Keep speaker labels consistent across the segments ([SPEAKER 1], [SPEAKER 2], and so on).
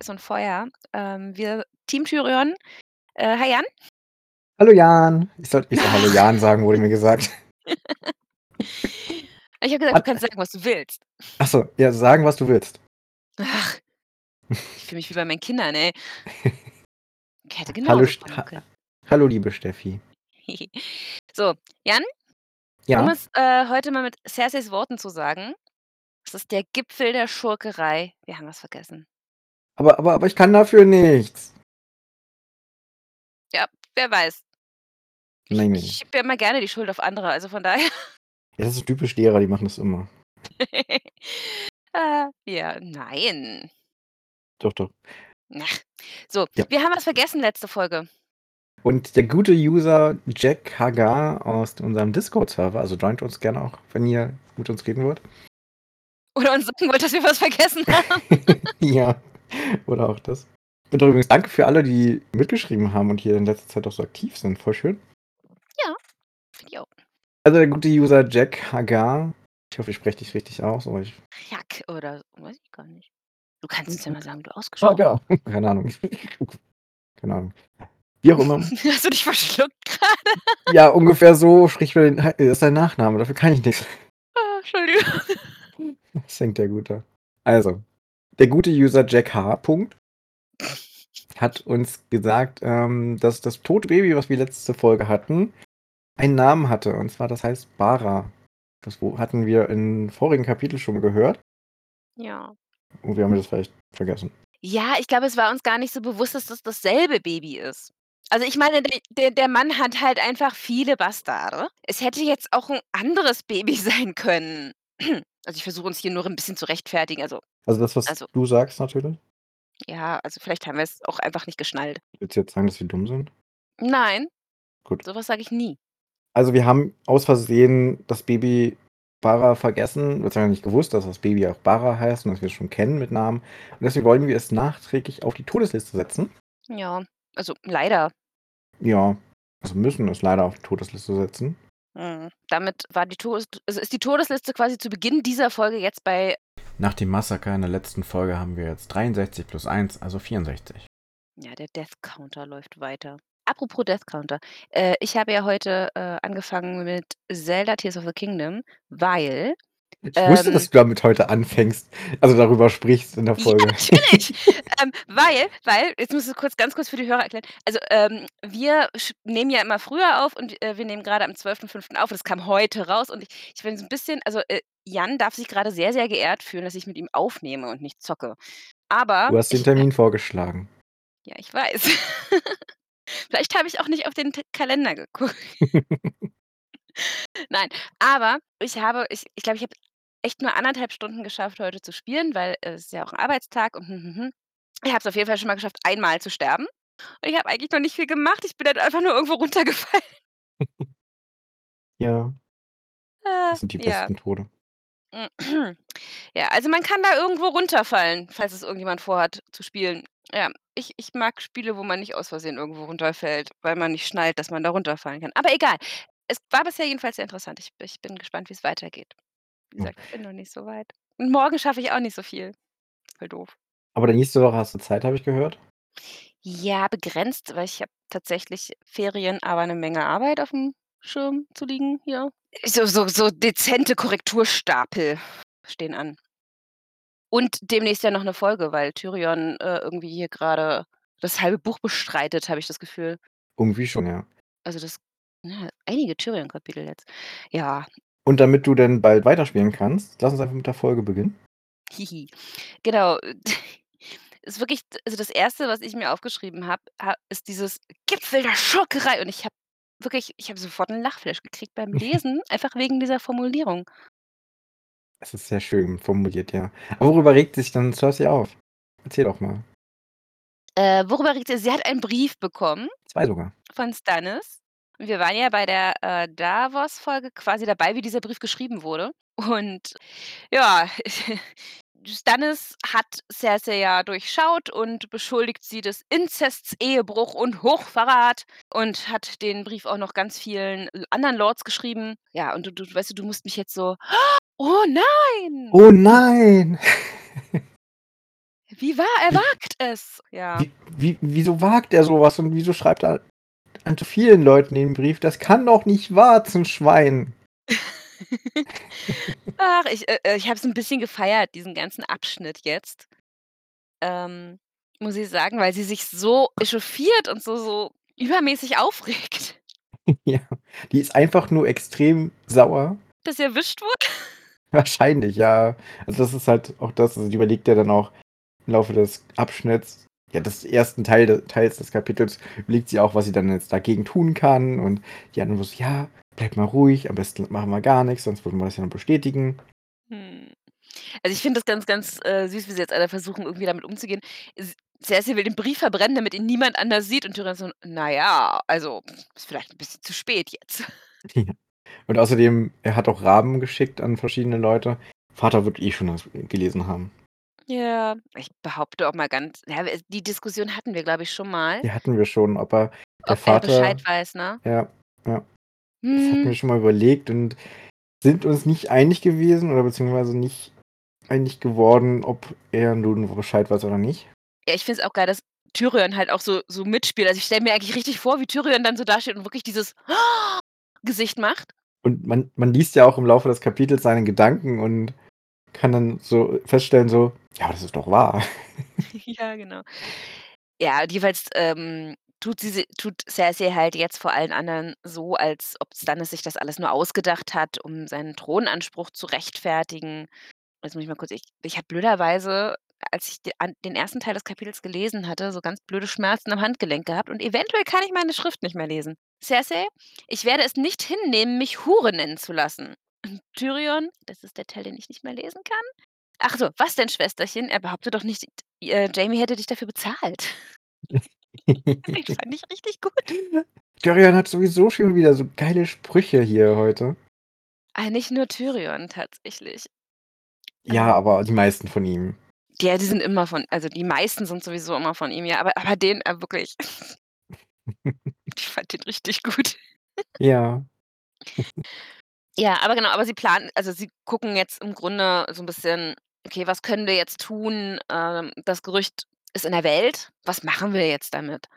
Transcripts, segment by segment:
[SPEAKER 1] Eis und Feuer. Ähm, wir Team Tyrion. Äh, hi Jan.
[SPEAKER 2] Hallo Jan. Ich soll, ich soll Hallo Jan sagen, wurde mir gesagt.
[SPEAKER 1] Ich habe gesagt, du kannst sagen, was du willst.
[SPEAKER 2] Achso, ja, sagen, was du willst.
[SPEAKER 1] Ach, ich fühle mich wie bei meinen Kindern, ey. Ich hätte genau
[SPEAKER 2] Hallo, ha. Hallo, liebe Steffi.
[SPEAKER 1] So, Jan, um
[SPEAKER 2] Ja,
[SPEAKER 1] es äh, heute mal mit Cerseis Worten zu sagen, es ist der Gipfel der Schurkerei. Wir haben was vergessen.
[SPEAKER 2] Aber, aber, aber ich kann dafür nichts.
[SPEAKER 1] Ja, wer weiß. Ich,
[SPEAKER 2] Nein, nein.
[SPEAKER 1] ich schiebe ja immer gerne die Schuld auf andere, also von daher.
[SPEAKER 2] Ja, das ist typisch Lehrer, die machen das immer.
[SPEAKER 1] äh, ja, nein.
[SPEAKER 2] Doch, doch.
[SPEAKER 1] Ach. So,
[SPEAKER 2] Ja.
[SPEAKER 1] wir haben was vergessen letzte Folge.
[SPEAKER 2] Und der gute User Jack Hagar aus unserem Discord-Server, also joint uns gerne auch, wenn ihr mit uns reden wollt.
[SPEAKER 1] Oder uns sagen wollt, dass wir was vergessen haben.
[SPEAKER 2] ja, oder auch das. Und übrigens danke für alle, die mitgeschrieben haben und hier in letzter Zeit auch so aktiv sind. Voll schön.
[SPEAKER 1] Finde ich auch.
[SPEAKER 2] Also der gute User Jack Hagar. Ich hoffe, ich spreche dich richtig aus, aber ich.
[SPEAKER 1] Jack oder weiß ich gar nicht. Du kannst uns ja mal sagen, du ausgesprochen
[SPEAKER 2] Hagar. Keine Ahnung. Keine Ahnung. Wie auch immer.
[SPEAKER 1] Hast du dich verschluckt gerade?
[SPEAKER 2] Ja, ungefähr so spricht man den. Das ist sein Nachname, dafür kann ich nichts.
[SPEAKER 1] Ah, Entschuldigung.
[SPEAKER 2] Das denkt der Gute. Also, der gute User Jack H. Punkt, hat uns gesagt, ähm, dass das tote Baby, was wir letzte Folge hatten, einen Namen hatte. Und zwar, das heißt Bara. Das hatten wir im vorigen Kapitel schon gehört.
[SPEAKER 1] Ja.
[SPEAKER 2] Und wir haben das vielleicht vergessen.
[SPEAKER 1] Ja, ich glaube, es war uns gar nicht so bewusst, dass das dasselbe Baby ist. Also ich meine, der, der, der Mann hat halt einfach viele Bastarde. Es hätte jetzt auch ein anderes Baby sein können. Also ich versuche uns hier nur ein bisschen zu rechtfertigen. Also
[SPEAKER 2] Also das, was
[SPEAKER 1] Also-
[SPEAKER 2] du sagst natürlich.
[SPEAKER 1] ja, also vielleicht haben wir es auch einfach nicht geschnallt.
[SPEAKER 2] Willst du jetzt sagen, dass wir dumm sind?
[SPEAKER 1] Nein,
[SPEAKER 2] Gut.
[SPEAKER 1] sowas sage ich nie.
[SPEAKER 2] Also wir haben aus Versehen das Baby Bara vergessen, beziehungsweise nicht gewusst, dass das Baby auch Bara heißt und dass wir es schon kennen mit Namen. Und deswegen wollen wir es nachträglich auf die Todesliste setzen.
[SPEAKER 1] Ja, also leider.
[SPEAKER 2] Ja, also müssen es leider auf die Todesliste setzen.
[SPEAKER 1] Mhm. Damit war die Todes also ist die Todesliste quasi zu Beginn dieser Folge jetzt bei
[SPEAKER 2] Nach dem Massaker in der letzten Folge haben wir jetzt 63 plus 1, also 64.
[SPEAKER 1] Ja, der Death Counter läuft weiter. Apropos Death Counter. Äh, ich habe ja heute äh, angefangen mit Zelda Tears of the Kingdom, weil.
[SPEAKER 2] Ich wusste,
[SPEAKER 1] Ähm.
[SPEAKER 2] dass du damit heute anfängst, also darüber sprichst in der Folge.
[SPEAKER 1] Ja, natürlich. ähm, weil, weil, jetzt muss ich kurz, ganz kurz für die Hörer erklären. Also, ähm, wir sch- nehmen ja immer früher auf und äh, wir nehmen gerade am 12.05. auf und es kam heute raus und ich, ich bin so ein bisschen, also äh, Jan darf sich gerade sehr, sehr geehrt fühlen, dass ich mit ihm aufnehme und nicht zocke. Aber.
[SPEAKER 2] Du hast den
[SPEAKER 1] ich,
[SPEAKER 2] Termin vorgeschlagen.
[SPEAKER 1] Ja, ich weiß. Vielleicht habe ich auch nicht auf den T Kalender geguckt. Nein, aber ich habe ich ich glaube, ich habe echt nur anderthalb Stunden geschafft, heute zu spielen, weil äh, es ist ja auch 'n Arbeitstag und hm, hm, hm. Ich habe es auf jeden Fall schon mal geschafft, einmal zu sterben. Und ich habe eigentlich noch nicht viel gemacht. Ich bin dann einfach nur irgendwo runtergefallen.
[SPEAKER 2] Ja,
[SPEAKER 1] Ah,
[SPEAKER 2] das sind die
[SPEAKER 1] ja.
[SPEAKER 2] besten Tode.
[SPEAKER 1] Ja, also man kann da irgendwo runterfallen, falls es irgendjemand vorhat zu spielen. Ja, ich ich mag Spiele, wo man nicht aus Versehen irgendwo runterfällt, weil man nicht schnallt, dass man da runterfallen kann. Aber egal. Es war bisher jedenfalls sehr interessant. Ich ich bin gespannt, wie's weitergeht. Wie
[SPEAKER 2] Ja.
[SPEAKER 1] gesagt, ich bin noch nicht so weit. Und morgen schaffe ich auch nicht so viel. Voll doof.
[SPEAKER 2] Aber dann nächste Woche hast du Zeit, habe ich gehört.
[SPEAKER 1] Ja, begrenzt, weil ich habe tatsächlich Ferien, aber 'ne Menge Arbeit aufm Schirm zu liegen hier. So so so dezente Korrekturstapel stehen an. Und demnächst ja noch 'ne Folge, weil Tyrion, äh, irgendwie hier grade das halbe Buch bestreitet, habe ich das Gefühl.
[SPEAKER 2] Irgendwie schon, ja.
[SPEAKER 1] Also das ja, einige Tyrion-Kapitel jetzt. Ja,
[SPEAKER 2] Und damit du dann bald weiterspielen kannst, lass uns einfach mit der Folge beginnen.
[SPEAKER 1] hihi. Genau. Ist wirklich also das Erste, was ich mir aufgeschrieben habe, ha ist dieses Gipfel der Schurkerei und ich habe wirklich ich habe sofort 'n Lachflash gekriegt beim Lesen, einfach wegen dieser Formulierung.
[SPEAKER 2] Es ist sehr schön formuliert, ja. Aber worüber regt sich dann Cersei auf? Erzähl doch mal.
[SPEAKER 1] Äh, worüber regt sie sie hat einen Brief bekommen
[SPEAKER 2] 2 sogar.
[SPEAKER 1] von Stannis. Und wir waren ja bei der, äh, Davos-Folge quasi dabei, wie dieser Brief geschrieben wurde. Und ja, Stannis hat Cersei ja durchschaut und beschuldigt sie des Inzests, Ehebruch und Hochverrat und hat den Brief auch noch ganz vielen anderen Lords geschrieben. Ja, und du du weißt du, du musst mich jetzt so: „Oh nein!“
[SPEAKER 2] Oh nein!
[SPEAKER 1] Wie wahr er wagt es! Ja.
[SPEAKER 2] Wie wie wieso wagt er so was und wieso schreibt er an so vielen Leuten den Brief? Das kann doch nicht wahr, 'n Schwein.
[SPEAKER 1] Ach, ich äh, äh, ich habe es 'n bisschen gefeiert, diesen ganzen Abschnitt jetzt. Ähm, muss ich sagen, weil sie sich so echauffiert und so so übermäßig aufregt.
[SPEAKER 2] Ja, die ist einfach nur extrem sauer.
[SPEAKER 1] Dass sie erwischt wurde?
[SPEAKER 2] Wahrscheinlich, ja. Also, das ist halt auch das also, die überlegt ja dann auch im Laufe des Abschnitts ja, des ersten Teil de Teils des Kapitels überlegt sie auch, was sie dann jetzt dagegen tun kann und die anderen so: „Ja, bleib mal ruhig, am besten machen wir gar nix, sonst würden wir das ja nur bestätigen.“
[SPEAKER 1] Hm. Also, ich finde das ganz, ganz, äh, süß, wie sie jetzt alle versuchen, irgendwie damit umzugehen. Cersei will den Brief verbrennen, damit ihn niemand anders sieht und Tyrion so: „Na ja, also, ist vielleicht 'n bisschen zu spät jetzt.“
[SPEAKER 2] Ja. Und außerdem, er hat auch Raben geschickt an verschiedene Leute. Vater wird eh schon das gelesen haben.
[SPEAKER 1] Ja, ich behaupte auch mal ganz ja, w die Diskussion hatten wir, glaube ich, schon mal.
[SPEAKER 2] Die hatten wir schon, ob er der
[SPEAKER 1] Ob er Bescheid weiß, ne?
[SPEAKER 2] ja, ja. Das hatten
[SPEAKER 1] Hm.
[SPEAKER 2] wir schon mal überlegt und sind uns nicht einig gewesen oder beziehungsweise nicht einig geworden, ob er nun Bescheid weiß oder nicht.
[SPEAKER 1] Ja, ich finde es auch geil, dass Tyrion halt auch so so mitspielt. Also, ich stelle mir eigentlich richtig vor, wie Tyrion dann so dasteht und wirklich dieses Gesicht macht.
[SPEAKER 2] Und man man liest ja auch im Laufe des Kapitels seine Gedanken und kann dann so feststellen so: „Ja, das ist doch wahr.“
[SPEAKER 1] Ja, genau. Ja, jeweils, ähm, tut sie si tut Cersei halt jetzt vor allen anderen so, als ob Stannis sich das alles nur ausgedacht hat, um seinen Thronanspruch zu rechtfertigen. Jetzt muss ich mal kurz ich ich habe blöderweise, als ich de an den ersten Teil des Kapitels gelesen hatte, so ganz blöde Schmerzen am Handgelenk gehabt und eventuell kann ich meine Schrift nicht mehr lesen. „Cersei, ich werde es nicht hinnehmen, mich Hure nennen zu lassen.“ Und Tyrion das ist der Teil, den ich nicht mehr lesen kann: „Ach so, was denn, Schwesterchen? Er behauptet doch nicht, äh, Jaime hätte dich dafür bezahlt.“ Den fand ich richtig gut.
[SPEAKER 2] Tyrion hat sowieso schon wieder so geile Sprüche hier heute.
[SPEAKER 1] Ah, nicht nur Tyrion tatsächlich.
[SPEAKER 2] Ja,
[SPEAKER 1] Ähm
[SPEAKER 2] aber die meisten von ihm.
[SPEAKER 1] Ja, die sind immer von also, die meisten sind sowieso immer von ihm, ja, aber aber den, äh, wirklich. Ich fand den richtig gut.
[SPEAKER 2] Ja.
[SPEAKER 1] Ja, aber genau, aber sie planen also, sie gucken jetzt im Grunde so 'n bisschen: „Okay, was können wir jetzt tun? Ähm, das Gerücht ist in der Welt. Was machen wir jetzt damit?“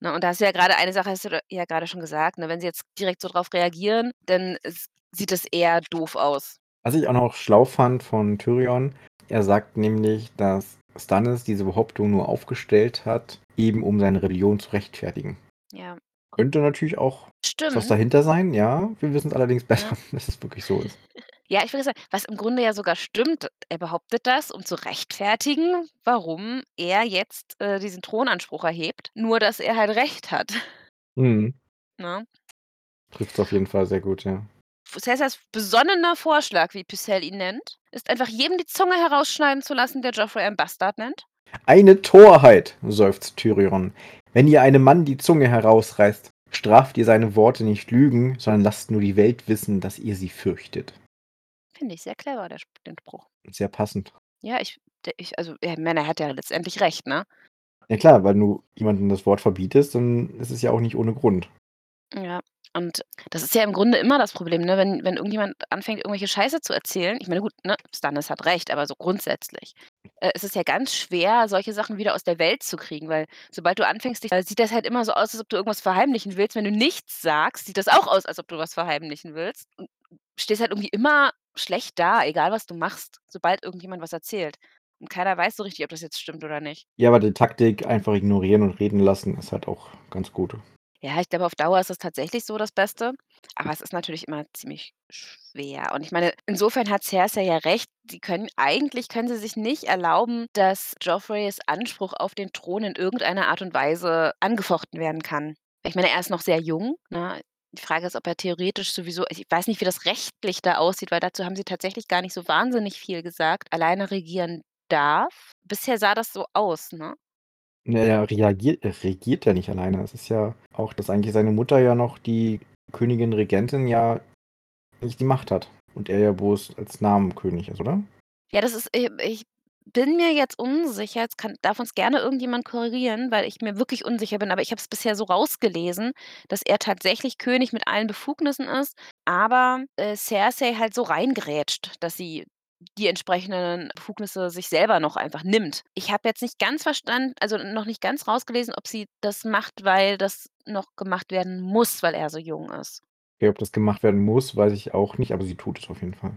[SPEAKER 1] Ne, und da hast du ja grade eine Sache hast du da ja grade schon gesagt, ne? Wenn sie jetzt direkt so drauf reagieren, dann s sieht das eher doof aus.
[SPEAKER 2] Was ich auch noch schlau fand von Tyrion, er sagt nämlich, dass Stannis diese Behauptung nur aufgestellt hat, eben um seine Rebellion zu rechtfertigen.
[SPEAKER 1] Ja.
[SPEAKER 2] Könnte natürlich auch was
[SPEAKER 1] Stimmt.
[SPEAKER 2] dahinter sein, ja. Wir wissen's allerdings
[SPEAKER 1] Ja.
[SPEAKER 2] besser, dass es wirklich so ist.
[SPEAKER 1] Ja, ich würde sagen, was im Grunde ja sogar stimmt, er behauptet das, um zu rechtfertigen, warum er jetzt, äh, diesen Thronanspruch erhebt, nur dass er halt recht hat.
[SPEAKER 2] Mhm.
[SPEAKER 1] Ne?
[SPEAKER 2] Trifft's auf jeden Fall sehr gut, ja.
[SPEAKER 1] Cersei's besonnener Vorschlag, wie Pycelle ihn nennt, ist einfach jedem die Zunge herausschneiden zu lassen, der Joffrey einen Bastard nennt.
[SPEAKER 2] „Eine Torheit“, seufzt Tyrion. „Wenn ihr einem Mann die Zunge herausreißt, straft ihr seine Worte nicht Lügen, sondern lasst nur die Welt wissen, dass ihr sie fürchtet.“
[SPEAKER 1] Finde ich sehr clever, der Sp den Spruch.
[SPEAKER 2] Sehr passend.
[SPEAKER 1] Ja, ich d ich also, ich meine, er hat ja letztendlich recht, ne?
[SPEAKER 2] Ja klar, weil du jemandem das Wort verbietest, dann ist es ja auch nicht ohne Grund.
[SPEAKER 1] Ja, und das ist ja im Grunde immer das Problem, ne, wenn wenn irgendjemand anfängt, irgendwelche Scheiße zu erzählen. Ich meine, gut, ne, Stannis hat recht, aber so grundsätzlich, äh, ist es ja ganz schwer, solche Sachen wieder aus der Welt zu kriegen, weil sobald du anfängst, dich sieht das halt immer so aus, als ob du irgendwas verheimlichen willst. Wenn du nichts sagst, sieht das auch aus, als ob du was verheimlichen willst und stehst halt irgendwie immer schlecht da, egal was du machst, sobald irgendjemand was erzählt. Und keiner weiß so richtig, ob das jetzt stimmt oder nicht.
[SPEAKER 2] Ja, aber die Taktik einfach ignorieren und reden lassen ist halt auch ganz gut.
[SPEAKER 1] Ja, ich glaube, auf Dauer ist das tatsächlich so das Beste, aber es ist natürlich immer ziemlich schwer. Und ich meine, insofern hat Cersei ja recht. Die können eigentlich können sie sich nicht erlauben, dass Joffreys Anspruch auf den Thron in irgendeiner Art und Weise angefochten werden kann. Ich meine, er ist noch sehr jung, ne? Die Frage ist, ob er theoretisch sowieso ich weiß nicht, wie das rechtlich da aussieht, weil dazu haben sie tatsächlich gar nicht so wahnsinnig viel gesagt, alleine regieren darf. Bisher sah das so aus, ne?
[SPEAKER 2] Ja, reagiert er regiert ja nicht alleine. Es ist ja auch, dass eigentlich seine Mutter ja noch die Königin Regentin ja nicht die Macht hat und er ja bloß als Nebenkönig ist, oder?
[SPEAKER 1] Ja, das ist äh, ich bin mir jetzt unsicher. Jetzt kann darf uns gerne irgendjemand korrigieren, weil ich mir wirklich unsicher bin, aber ich habe es bisher so rausgelesen, dass er tatsächlich König mit allen Befugnissen ist, aber, äh, Cersei halt so reingrätscht, dass sie die entsprechenden Befugnisse sich selber noch einfach nimmt. Ich habe jetzt nicht ganz verstanden also, noch nicht ganz rausgelesen, ob sie das macht, weil das noch gemacht werden muss, weil er so jung ist.
[SPEAKER 2] Ja, ob das gemacht werden muss, weiß ich auch nicht, aber sie tut es auf jeden Fall.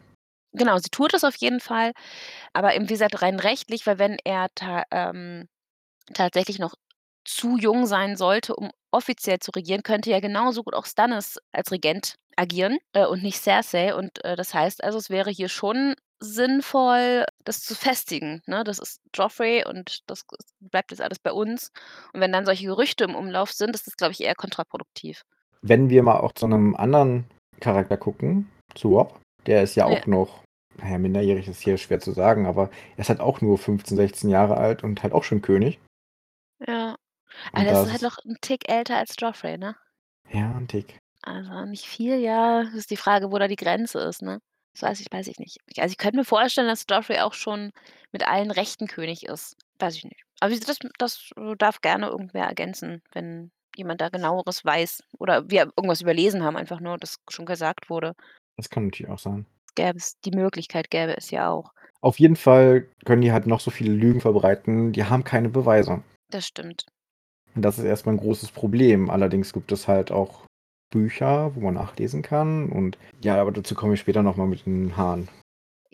[SPEAKER 1] Genau, sie tut es auf jeden Fall, aber eben wie gesagt, rein rechtlich, weil wenn er ta ähm, tatsächlich noch zu jung sein sollte, um offiziell zu regieren, könnte ja genauso gut auch Stannis als Regent agieren, äh, und nicht Cersei. Und, äh, das heißt also, es wäre hier schon sinnvoll, das zu festigen, ne? Das ist Joffrey und das bleibt jetzt alles bei uns. Und wenn dann solche Gerüchte im Umlauf sind, ist das, glaube ich, eher kontraproduktiv.
[SPEAKER 2] Wenn wir mal auch zu 'nem anderen Charakter gucken, zu Robb, der ist ja
[SPEAKER 1] Ja.
[SPEAKER 2] auch noch na ja, minderjährig ist hier schwer zu sagen, aber er ist halt auch nur 15, 16 Jahre alt und halt auch schon König.
[SPEAKER 1] Ja. Aber
[SPEAKER 2] Und
[SPEAKER 1] der ist halt
[SPEAKER 2] das
[SPEAKER 1] noch 'n Tick älter als Joffrey, ne?
[SPEAKER 2] Ja, 'n Tick.
[SPEAKER 1] Also, nicht viel, ja. Ist die Frage, wo da die Grenze ist, ne? Das weiß ich weiß ich nicht. Also, ich könnte mir vorstellen, dass Joffrey auch schon mit allen Rechten König ist. Weiß ich nicht. Aber wie das das, äh, darf gerne irgendwer ergänzen, wenn jemand da Genaueres weiß oder wir irgendwas überlesen haben, einfach nur, das schon gesagt wurde.
[SPEAKER 2] Das kann natürlich auch sein.
[SPEAKER 1] Gäbe es die Möglichkeit gäbe es ja auch.
[SPEAKER 2] Auf jeden Fall können die halt noch so viele Lügen verbreiten, die haben keine Beweise.
[SPEAKER 1] Das stimmt.
[SPEAKER 2] Und das ist erst mal 'n großes Problem. Allerdings gibt es halt auch Bücher, wo man nachlesen kann und ja, aber dazu komme ich später noch mal mit den Haaren.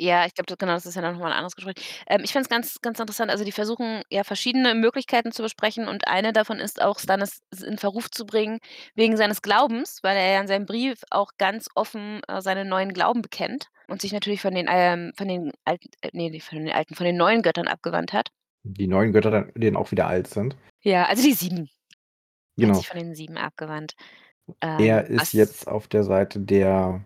[SPEAKER 1] Ja, ich glaube, genau, das ist ja dann noch mal 'n anderes Gespräch. Ähm, ich finde es ganz ganz interessant, also, die versuchen ja verschiedene Möglichkeiten zu besprechen und eine davon ist auch, Stannis in Verruf zu bringen wegen seines Glaubens, weil er ja in seinem Brief auch ganz offen, äh, seinen neuen Glauben bekennt und sich natürlich von den, ähm von den alten äh, ne, nicht von den alten, von den neuen Göttern abgewandt hat.
[SPEAKER 2] Die neuen Götter die dann auch wieder alt sind.
[SPEAKER 1] Ja, also, die 7. Er hat
[SPEAKER 2] Genau.
[SPEAKER 1] sich von den 7 abgewandt.
[SPEAKER 2] Er
[SPEAKER 1] Ähm,
[SPEAKER 2] ist
[SPEAKER 1] was
[SPEAKER 2] jetzt auf der Seite der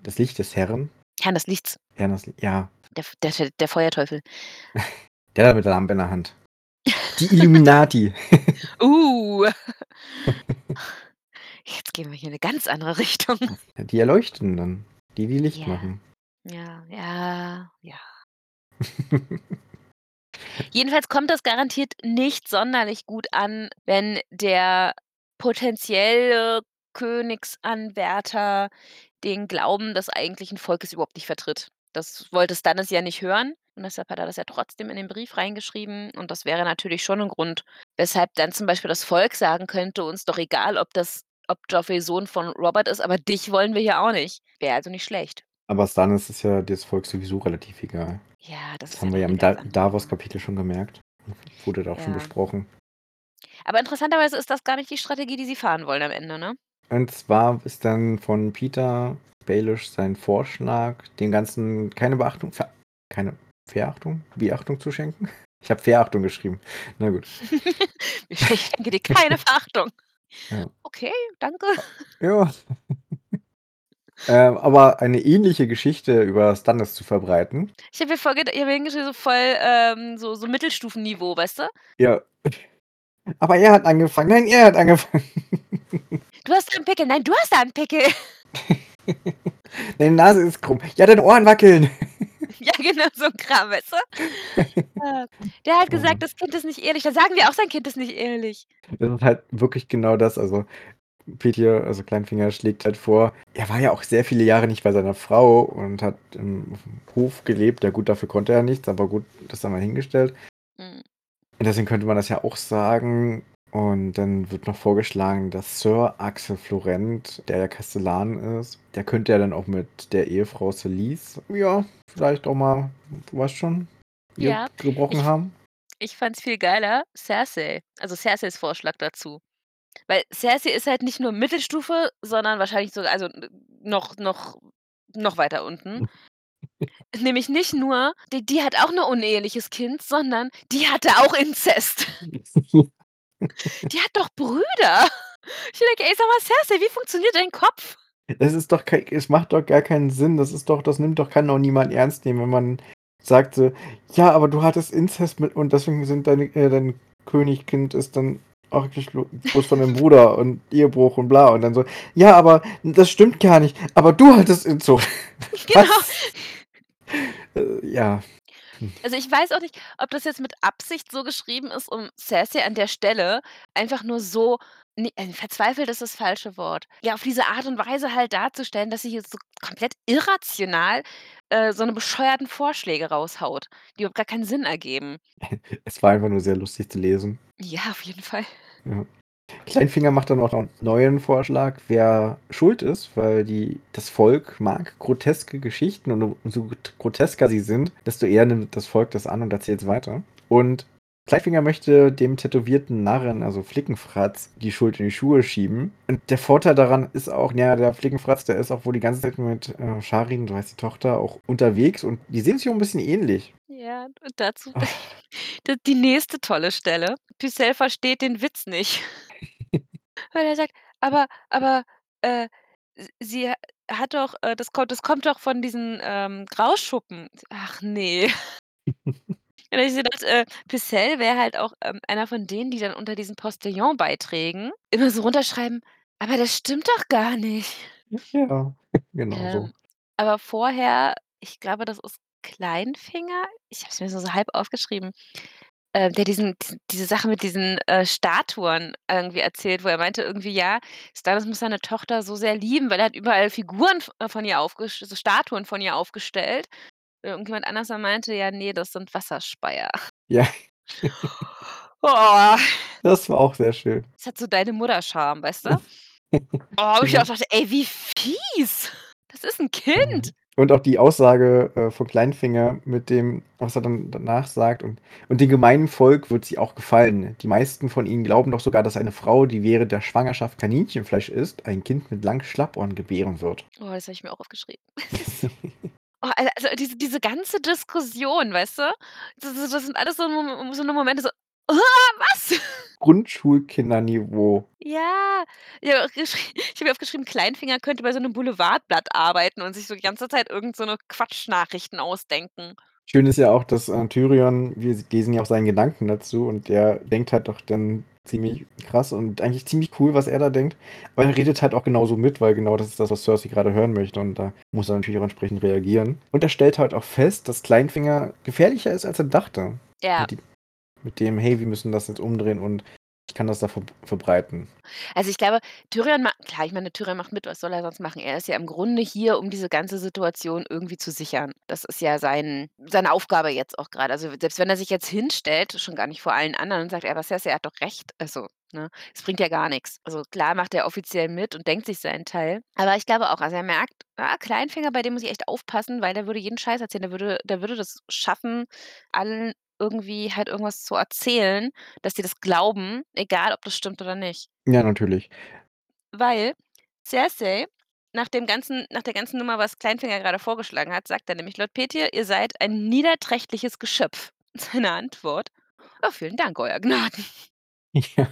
[SPEAKER 2] des Lichtesherren.
[SPEAKER 1] Herrn des Lichts.
[SPEAKER 2] Herrn des ja.
[SPEAKER 1] Der der der Feuerteufel.
[SPEAKER 2] Der da mit der Lampe in der Hand. Die Illuminati.
[SPEAKER 1] Uh. Jetzt gehen wir hier in 'ne ganz andere Richtung.
[SPEAKER 2] Die Erleuchtenden, die die Licht
[SPEAKER 1] Ja.
[SPEAKER 2] machen.
[SPEAKER 1] Ja, ja, ja. Jedenfalls kommt das garantiert nicht sonderlich gut an, wenn der potenzielle Königsanwärter den Glauben des eigentlichen Volkes überhaupt nicht vertritt. Das wollte Stannis ja nicht hören und deshalb hat er das ja trotzdem in den Brief reingeschrieben und das wäre natürlich schon 'n Grund, weshalb dann zum Beispiel das Volk sagen könnte: „Uns doch egal, ob das ob Joffrey Sohn von Robert ist, aber dich wollen wir hier auch nicht.“ Wäre also nicht schlecht.
[SPEAKER 2] Aber Stannis ist ja das Volk sowieso relativ egal.
[SPEAKER 1] Ja, das
[SPEAKER 2] Das
[SPEAKER 1] ist ja
[SPEAKER 2] haben wir ja im Da. Davos-Kapitel schon gemerkt. Wurde da auch schon
[SPEAKER 1] Ja.
[SPEAKER 2] besprochen.
[SPEAKER 1] Aber interessanterweise ist das gar nicht die Strategie, die sie fahren wollen am Ende, ne?
[SPEAKER 2] Und zwar ist dann von Peter Baelish sein Vorschlag, dem Ganzen keine Beachtung Ver keine Verachtung Beachtung zu schenken? Ich habe Verachtung geschrieben. Na gut.
[SPEAKER 1] Ich schenke dir keine Verachtung.
[SPEAKER 2] Ja.
[SPEAKER 1] Okay, danke.
[SPEAKER 2] Ja. Ähm, aber eine ähnliche Geschichte über Stannis zu verbreiten.
[SPEAKER 1] Ich habe mir ged ich habe mir hingeschrieben, so voll, ähm, so so Mittelstufenniveau, weißt du?
[SPEAKER 2] Ja. Aber er hat angefangen. Nein, er hat angefangen.
[SPEAKER 1] Du hast einen Pickel. Nein, du hast da 'n Pickel.
[SPEAKER 2] Deine Nase ist krumm. Ja, deine Ohren wackeln.
[SPEAKER 1] Ja, genau, so 'n Kram, weißt du? Äh, der hat gesagt, das Kind ist nicht ehrlich. Dann sagen wir auch, sein Kind ist nicht ehrlich.
[SPEAKER 2] Das ist halt wirklich genau das. Also, Petya, also Kleinfinger, schlägt halt vor er war ja auch sehr viele Jahre nicht bei seiner Frau und hat im Hof gelebt. Ja gut, dafür konnte er nichts, aber gut, das sei mal hingestellt.
[SPEAKER 1] Mhm.
[SPEAKER 2] Und deswegen könnte man das ja auch sagen. Und dann wird noch vorgeschlagen, dass Sir Axel Florent, der ja Kastellan ist, der könnte ja dann auch mit der Ehefrau Selyse, ja, vielleicht auch mal, du weißt schon,
[SPEAKER 1] Ja,
[SPEAKER 2] gebrochen
[SPEAKER 1] ich
[SPEAKER 2] haben.
[SPEAKER 1] ich fand's viel geiler, Cersei, also Cerseis Vorschlag dazu. Weil Cersei ist halt nicht nur Mittelstufe, sondern wahrscheinlich sogar also, noch noch noch weiter unten. Nämlich nicht nur die die hat auch 'ne uneheliches Kind, sondern die hatte auch Inzest. Die hat doch Brüder. Ich denke: „Ey, sag mal, Cersei, wie funktioniert dein Kopf?“
[SPEAKER 2] Es ist doch es macht doch gar keinen Sinn. Das ist doch das nimmt doch kann doch niemand ernst nehmen, wenn man sagt so: „Ja, aber du hattest Inzest mit und deswegen sind deine äh, dein Königskind ist dann auch bloß von deinem Bruder und Ehebruch und bla.“ Und dann so: „Ja, aber das stimmt gar nicht. Aber du hattest Inzucht.“
[SPEAKER 1] Genau.
[SPEAKER 2] Äh, ja. Hm.
[SPEAKER 1] Also, ich weiß auch nicht, ob das jetzt mit Absicht so geschrieben ist, um Cersei an der Stelle einfach nur so Ne, äh, verzweifelt ist das falsche Wort. Ja, auf diese Art und Weise halt darzustellen, dass sie jetzt so komplett irrational, äh, so 'ne bescheuerten Vorschläge raushaut, die überhaupt gar keinen Sinn ergeben.
[SPEAKER 2] Es war einfach nur sehr lustig zu lesen.
[SPEAKER 1] Ja, auf jeden Fall.
[SPEAKER 2] Ja. Kleinfinger macht dann auch noch 'n neuen Vorschlag, wer schuld ist, weil die das Volk mag groteske Geschichten und umso grotesker sie sind, desto eher nimmt das Volk das an und erzählt's weiter. Und Kleinfinger möchte dem tätowierten Narren, also Flickenfratz, die Schuld in die Schuhe schieben. Und der Vorteil daran ist auch, ja, der Flickenfratz, der ist auch wohl die ganze Zeit mit äh, Sharin, so heißt die Tochter, auch unterwegs und die sehen sich auch 'n bisschen ähnlich.
[SPEAKER 1] Ja, und dazu die nächste tolle Stelle. Pucelle versteht den Witz nicht. Weil er sagt: „Aber aber, äh, s sie hat doch, äh das kommt das kommt doch von diesen, ähm, Grauschuppen.“ Ach ne. Und ich so äh, Pucelle wäre halt auch, ähm, einer von denen, die dann unter diesen Postillon-Beiträgen immer so runterschreiben: „Aber das stimmt doch gar nicht.“
[SPEAKER 2] Ja, genau so.
[SPEAKER 1] Ähm, aber vorher ich glaube, das ist Kleinfinger? Ich habe es mir so so halb aufgeschrieben, äh, der diesen diese Sache mit diesen, äh, Statuen irgendwie erzählt, wo er meinte irgendwie, ja, Stannis muss seine Tochter so sehr lieben, weil er hat überall Figuren v von ihr aufgest so Statuen von ihr aufgestellt. Irgendjemand anders dann meinte: „Ja, ne, das sind Wasserspeier.“
[SPEAKER 2] Ja.
[SPEAKER 1] Oh.
[SPEAKER 2] Das war auch sehr schön.
[SPEAKER 1] Das hat so Deine-Mutter-Charme, weißt du? Oh, wo ich auch dachte: „Ey, wie fies! Das ist 'n Kind!“
[SPEAKER 2] Mhm. Und auch die Aussage, äh, von Kleinfinger mit dem, was er dann danach sagt: „Und und dem gemeinen Volk wird sie auch gefallen. Die meisten von ihnen glauben doch sogar, dass eine Frau, die während der Schwangerschaft Kaninchenfleisch isst, ein Kind mit langen Schlappohren gebären wird.“
[SPEAKER 1] Oh, das habe ich mir auch aufgeschrieben. Oh, al also, diese diese ganze Diskussion, weißt du? Das das sind alles so so 'ne Momente so: „Ah, was?“
[SPEAKER 2] Grundschulkinderniveau.
[SPEAKER 1] Ja, ich habe mir aufgeschrieben, Kleinfinger könnte bei so 'nem Boulevardblatt arbeiten und sich so die ganze Zeit irgend so Quatschnachrichten ausdenken.
[SPEAKER 2] Schön ist ja auch, dass, äh, Tyrion wir lesen ja auch seinen Gedanken dazu und der denkt halt doch dann ziemlich krass und eigentlich ziemlich cool, was er da denkt. Aber er redet halt auch genauso mit, weil genau das ist das, was Cersei grade hören möchte und da muss er natürlich auch entsprechend reagieren. Und er stellt halt auch fest, dass Kleinfinger gefährlicher ist, als er dachte.
[SPEAKER 1] Ja.
[SPEAKER 2] Die mit dem: „Hey, wir müssen das jetzt umdrehen und ich kann das da verb verbreiten.“
[SPEAKER 1] Also, ich glaube, Tyrion klar, ich meine, Tyrion macht mit, was soll er sonst machen? Er ist ja im Grunde hier, um diese ganze Situation irgendwie zu sichern. Das ist ja sein seine Aufgabe jetzt auch grade. Also, selbst wenn er sich jetzt hinstellt, schon gar nicht vor allen anderen und sagt: „Ja, aber Cersei hat doch recht.“ Also, ne? Es bringt ja gar nix. Also, klar macht er offiziell mit und denkt sich seinen Teil. Aber ich glaube auch, also, er merkt: „Ah, Kleinfinger, bei dem muss ich echt aufpassen, weil der würde jeden Scheiß erzählen. Der würde der würde das schaffen, allen irgendwie halt irgendwas zu erzählen, dass die das glauben, egal ob das stimmt oder nicht.“
[SPEAKER 2] Ja, natürlich.
[SPEAKER 1] Weil Cersei nach dem ganzen nach der ganzen Nummer, was Kleinfinger grade vorgeschlagen hat, sagt er nämlich: „Lord Petyr, ihr seid ein niederträchtliches Geschöpf.“ Seine Antwort: „Ja, vielen Dank, Euer Gnaden.“
[SPEAKER 2] Ja,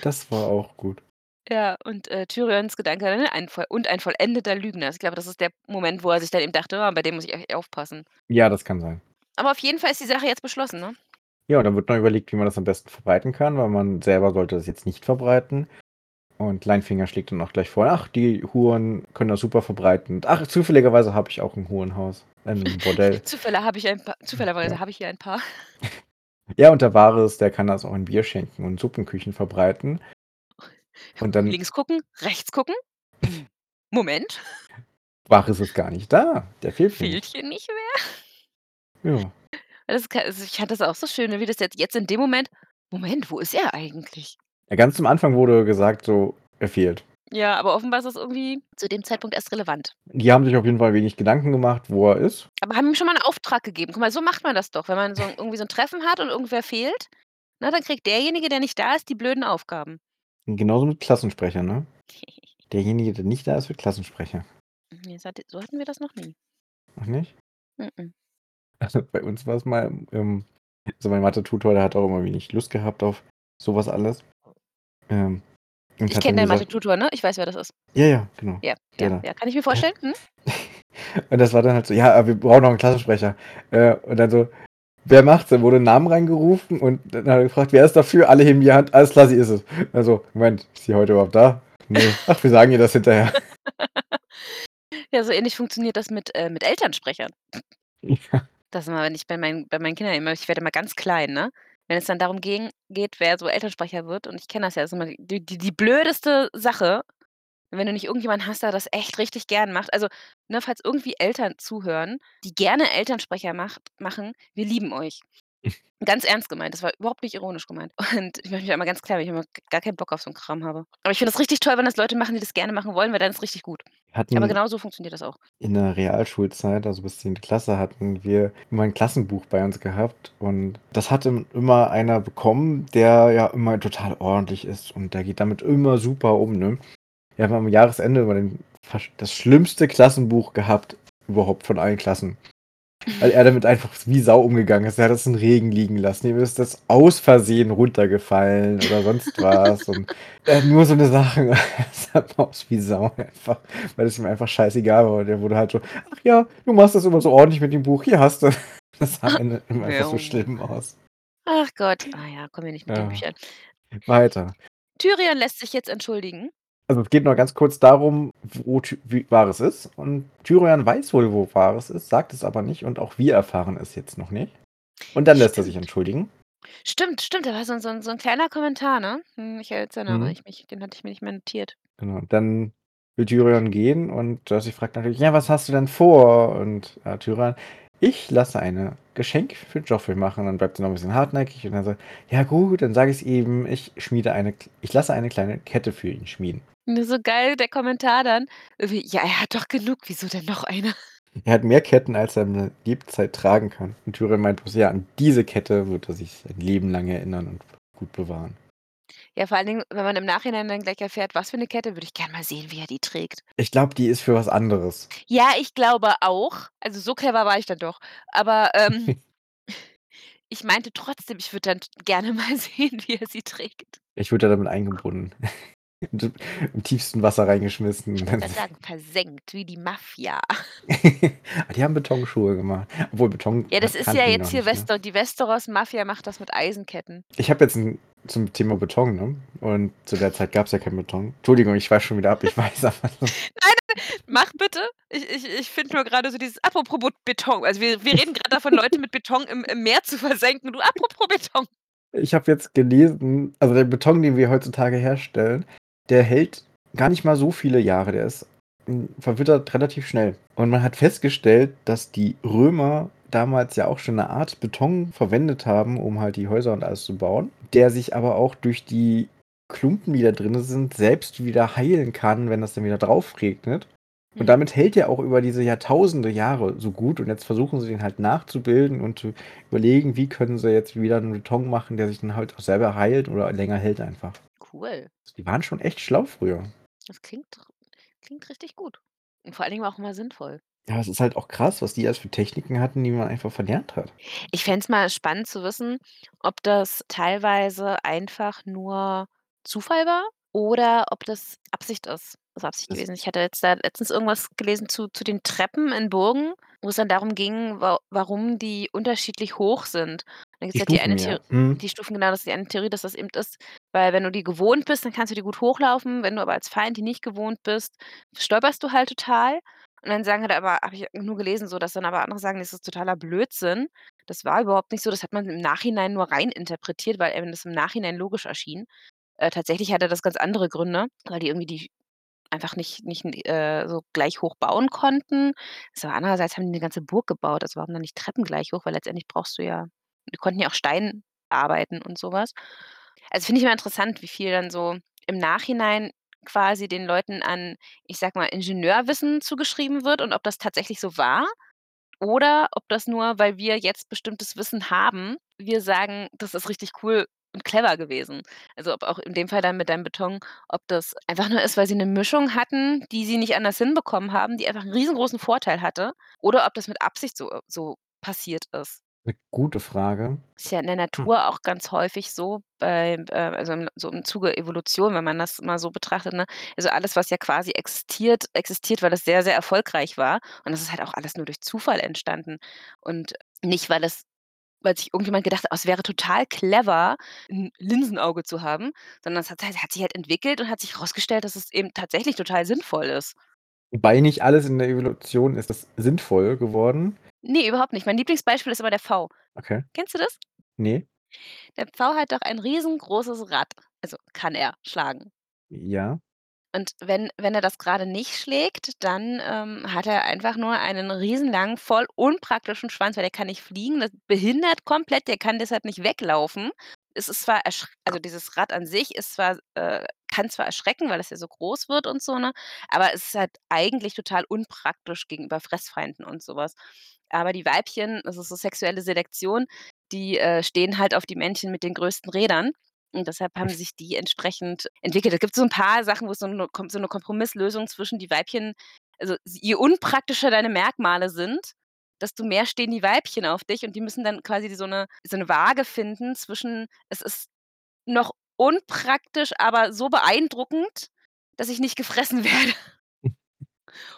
[SPEAKER 2] das war auch gut.
[SPEAKER 1] Ja, und, äh, Tyrions Gedanke, ne, ein und ein vollendeter Lügner. Ich glaube, das ist der Moment, wo er sich dann eben dachte: „Oh, bei dem muss ich echt aufpassen.“
[SPEAKER 2] Ja, das kann sein.
[SPEAKER 1] Aber auf jeden Fall ist die Sache jetzt beschlossen, ne?
[SPEAKER 2] Ja, und dann wird neu überlegt, wie man das am besten verbreiten kann, weil man selber sollte das jetzt nicht verbreiten. Und Kleinfinger schlägt dann auch gleich vor: „Ach, die Huren können das super verbreiten. Ach, zufälligerweise habe ich auch 'n Hurenhaus, ein Bordell.“
[SPEAKER 1] Zufälle habe ich ein pa
[SPEAKER 2] Ja.
[SPEAKER 1] zufälligerweise habe ich hier ein paar.
[SPEAKER 2] Ja, und der Varys, der kann das auch in Bierschenken und Suppenküchen verbreiten. Und dann
[SPEAKER 1] Links gucken, rechts gucken. Moment.
[SPEAKER 2] Varys ist gar nicht da. Der fehlt
[SPEAKER 1] Fehlt hier nicht wer?
[SPEAKER 2] Ja.
[SPEAKER 1] Das ka also, ich fand das auch so schön, ne, wie das jetzt jetzt in dem Moment: „Moment, wo ist er eigentlich?“
[SPEAKER 2] Ja, ganz zum Anfang wurde gesagt so: „Er fehlt.“
[SPEAKER 1] Ja, aber offenbar ist das irgendwie zu dem Zeitpunkt erst relevant.
[SPEAKER 2] Die haben sich auf jeden Fall wenig Gedanken gemacht, wo er ist.
[SPEAKER 1] Aber haben ihm schon mal 'n Auftrag gegeben. Guck mal, so macht man das doch. Wenn man so irgendwie so 'n Treffen hat und irgendwer fehlt, ne, dann kriegt derjenige, der nicht da ist, die blöden Aufgaben.
[SPEAKER 2] Genauso mit Klassensprechern, ne? Derjenige, der nicht da ist, wird Klassensprecher.
[SPEAKER 1] Ne, so hat so hatten wir das noch nie.
[SPEAKER 2] Noch nicht?
[SPEAKER 1] M-m.
[SPEAKER 2] Also, bei uns war's mal, ähm also, mein Mathetutor, der hat auch immer wenig Lust gehabt auf so was alles. Ähm,
[SPEAKER 1] Ich kenne
[SPEAKER 2] gesagt
[SPEAKER 1] Mathetutor, ne? Ich weiß, wer das ist.
[SPEAKER 2] Ja, ja, genau.
[SPEAKER 1] Ja, ja,
[SPEAKER 2] da.
[SPEAKER 1] ja. Kann ich mir vorstellen. Mhm.
[SPEAKER 2] und das war dann halt so: „Ja, aber wir brauchen noch 'n Klassensprecher.“ Äh, und dann so: „Wer macht's?“ Dann wurde 'n Namen reingerufen und dann hat er gefragt: „Wer ist dafür?“ Alle heben die Hand: „Alles klar, sie ist es.“ Also: „Moment, ist sie heute überhaupt da?“ „Ne.“ „Ach, wir sagen ihr das hinterher.“
[SPEAKER 1] Ja, so ähnlich funktioniert das mit äh, mit Elternsprechern.
[SPEAKER 2] Ja.
[SPEAKER 1] Das immer, wenn ich bei meinen bei meinen Kindern immer ich werde immer ganz klein, ne? Wenn es dann darum gehen geht, wer so Elternsprecher wird und ich kenne das ja, ist immer die die die blödeste Sache, wenn du nicht irgendjemanden hast, der das echt richtig gern macht. Also, ne, falls irgendwie Eltern zuhören, die gerne Elternsprecher macht machen, wir lieben euch. Ganz ernst gemeint, das war überhaupt nicht ironisch gemeint. Und ich mache mich da immer ganz klar, weil ich immer g gar keinen Bock auf so 'n Kram habe. Aber ich finde das richtig toll, wenn das Leute machen, die das gerne machen wollen, weil dann ist richtig gut. Aber
[SPEAKER 2] Hatten
[SPEAKER 1] genauso funktioniert das auch.
[SPEAKER 2] in der Realschulzeit, also bis 10. Klasse, hatten wir immer 'n Klassenbuch bei uns gehabt und das hatte immer einer bekommen, der ja immer total ordentlich ist und der geht damit immer super um, ne? Wir haben am Jahresende immer den versch das schlimmste Klassenbuch gehabt überhaupt von allen Klassen. Weil er damit einfach wie Sau umgegangen ist. Er hat das in Regen liegen lassen. Ihm ist das aus Versehen runtergefallen oder sonst was und er hat nur so 'ne Sachen es sah aus wie Sau einfach, weil es ihm einfach scheißegal war und er wurde halt so: „Ach ja, du machst das immer so ordentlich mit dem Buch, hier hast du.“ Das sah immer einfach so schlimm aus.
[SPEAKER 1] Ach Gott. Ah ja, kommen wir nicht mit den
[SPEAKER 2] Ja.
[SPEAKER 1] Büchern.
[SPEAKER 2] Weiter.
[SPEAKER 1] Tyrion lässt sich jetzt entschuldigen.
[SPEAKER 2] Also, es geht noch ganz kurz darum, wo Varys ist und Tyrion weiß wohl, wo Varys ist, sagt es aber nicht und auch wir erfahren es jetzt noch nicht. Und dann lässt er sich
[SPEAKER 1] Stimmt.
[SPEAKER 2] entschuldigen.
[SPEAKER 1] Stimmt, stimmt, da war so so so 'n kleiner Kommentar, ne? Hm, ich erinnere
[SPEAKER 2] Mhm.
[SPEAKER 1] ich mich. Den hatte ich mir nicht mehr notiert.
[SPEAKER 2] Genau, dann will Tyrion gehen und Cersei fragt natürlich: „Ja, was hast du denn vor?“ Und, äh, Tyrion: „Ich lasse eine Geschenk für Joffrey machen.“ Dann bleibt sie noch 'n bisschen hartnäckig und dann so: „Ja gut, dann sage ich's ihm, ich schmiede eine ich lasse eine kleine Kette für ihn schmieden.“
[SPEAKER 1] Ne, so geil der Kommentar dann. Irgendwie: „Ja, er hat doch genug, wieso denn noch eine?“
[SPEAKER 2] Er hat mehr Ketten, als er in seiner Lebzeit tragen kann. Und Tyrion meint bloß: „Ja, an diese Kette wird er sich sein Leben lang erinnern und gut bewahren.“
[SPEAKER 1] Ja, vor allen Dingen, wenn man im Nachhinein dann gleich erfährt, was für 'ne Kette, würde ich gern mal sehen, wie er die trägt.
[SPEAKER 2] Ich glaube, die ist für was anderes.
[SPEAKER 1] Ja, ich glaube auch. Also, so clever war ich dann doch. Aber, ähm ich meinte trotzdem, ich würde dann t gerne mal sehen, wie er sie trägt.
[SPEAKER 2] Ich würde da damit eingebunden. Im tiefsten Wasser reingeschmissen
[SPEAKER 1] Ich grad sagen, versenkt wie die Mafia.
[SPEAKER 2] Ah, die haben Betonschuhe gemacht. Obwohl Beton
[SPEAKER 1] Ja, das ist ja
[SPEAKER 2] kannten die
[SPEAKER 1] jetzt hier
[SPEAKER 2] nicht, ne?
[SPEAKER 1] Wester die Westeros-Mafia macht das mit Eisenketten.
[SPEAKER 2] Ich habe jetzt 'n zum Thema Beton, ne? Und zu der Zeit gab's ja keinen Beton. Entschuldigung, ich schweife schon wieder ab, ich weiß, aber so
[SPEAKER 1] Nein, nein, mach bitte. Ich ich ich finde nur grade so dieses apropos Bet Beton. Also, wir wir reden grad davon, Leute mit Beton im im Meer zu versenken. Du, apropos Beton.
[SPEAKER 2] Ich habe jetzt gelesen also, der Beton, den wir heutzutage herstellen, der hält gar nicht mal so viele Jahre. Der ist hm, verwittert relativ schnell. Und man hat festgestellt, dass die Römer damals ja auch schon 'ne Art Beton verwendet haben, um halt die Häuser und alles zu bauen, der sich aber auch durch die Klumpen, die da drinnen sind, selbst wieder heilen kann, wenn das dann wieder drauf regnet. Und
[SPEAKER 1] Mhm.
[SPEAKER 2] damit hält der auch über diese Jahrtausende Jahre so gut und jetzt versuchen sie den halt nachzubilden und zu überlegen, wie können sie jetzt wieder 'n Beton machen, der sich dann halt auch selber heilt oder länger hält einfach.
[SPEAKER 1] Cool.
[SPEAKER 2] Die waren schon echt schlau früher.
[SPEAKER 1] Das klingt klingt richtig gut. Und vor allen Dingen auch immer sinnvoll.
[SPEAKER 2] Ja, es ist halt auch krass, was die alles für Techniken hatten, die man einfach verlernt hat.
[SPEAKER 1] Ich fände es mal spannend zu wissen, ob das teilweise einfach nur Zufall war oder ob das Absicht ist ist Absicht
[SPEAKER 2] Das
[SPEAKER 1] gewesen. Ich hatte jetzt da letztens irgendwas gelesen zu zu den Treppen in Burgen, wo es dann darum ging, wa warum die unterschiedlich hoch sind. Da gibt's
[SPEAKER 2] Die
[SPEAKER 1] halt die eine
[SPEAKER 2] Stufen, ja. Mhm.
[SPEAKER 1] die Stufen, genau, das ist die eine Theorie, dass das eben ist, weil wenn du die gewohnt bist, dann kannst du die gut hochlaufen. Wenn du aber als Feind die nicht gewohnt bist, stolperst du halt total. Und dann sagen halt aber habe ich nur gelesen, so, dass dann aber andere sagen, das ist totaler Blödsinn. Das war überhaupt nicht so, das hat man im Nachhinein nur rein interpretiert, weil einem das im Nachhinein logisch erschien. Äh, tatsächlich hatte das ganz andere Gründe, weil die irgendwie die einfach nicht nicht äh, so gleich hoch bauen konnten. So, andererseits haben die 'ne ganze Burg gebaut, also warum dann nicht Treppen gleich hoch? Weil letztendlich brauchst du ja die konnten ja auch Stein arbeiten und so was. Also, finde ich immer interessant, wie viel dann so im Nachhinein quasi den Leuten an, ich sage mal, Ingenieurwissen zugeschrieben wird und ob das tatsächlich so war oder ob das nur, weil wir jetzt bestimmtes Wissen haben, wir sagen, das ist richtig cool und clever gewesen. Also, ob auch in dem Fall dann mit deinem Beton, ob das einfach nur ist, weil sie 'ne Mischung hatten, die sie nicht anders hinbekommen haben, die einfach 'n riesengroßen Vorteil hatte oder ob das mit Absicht so so passiert ist.
[SPEAKER 2] 'Ne gute Frage.
[SPEAKER 1] Ist ja in der
[SPEAKER 2] Hm.
[SPEAKER 1] Natur auch ganz häufig so beim äh, also, im so im Zuge Evolution, wenn man das mal so betrachtet, ne? Also, alles, was ja quasi existiert, existiert, weil es sehr, sehr erfolgreich war. Und das ist halt auch alles nur durch Zufall entstanden und nicht, weil es weil sich irgendjemand gedacht hat: „Oh, es wäre total clever, 'n Linsenauge zu haben“, sondern es hat halt hat sich halt entwickelt und hat sich rausgestellt, dass es eben tatsächlich total sinnvoll ist.
[SPEAKER 2] Wobei nicht alles in der Evolution ist das sinnvoll geworden.
[SPEAKER 1] Ne, überhaupt nicht. Mein Lieblingsbeispiel ist immer der V.
[SPEAKER 2] Okay.
[SPEAKER 1] Kennst du das?
[SPEAKER 2] Ne.
[SPEAKER 1] Der Pfau hat doch ein riesengroßes Rad. Also, kann er schlagen.
[SPEAKER 2] Ja.
[SPEAKER 1] Und wenn wenn er das grade nicht schlägt, dann, ähm, hat er einfach nur einen riesenlangen, voll unpraktischen Schwanz, weil der kann nicht fliegen. Das behindert komplett, der kann deshalb nicht weglaufen. Es ist zwar ersch also, dieses Rad an sich ist zwar äh, kann zwar erschrecken, weil es ja so groß wird und so, ne, aber es ist halt eigentlich total unpraktisch gegenüber Fressfeinden und so was. Aber die Weibchen, das ist so sexuelle Selektion, die, äh, stehen halt auf die Männchen mit den größten Rädern und deshalb haben sich die entsprechend entwickelt. Da gibt's so 'n paar Sachen, wo es so 'ne Kom so 'ne Kompromisslösung zwischen die Weibchen also, je unpraktischer deine Merkmale sind, desto mehr stehen die Weibchen auf dich und die müssen dann quasi so 'ne so 'ne Waage finden zwischen: „Es ist noch unpraktisch, aber so beeindruckend, dass ich nicht gefressen werde“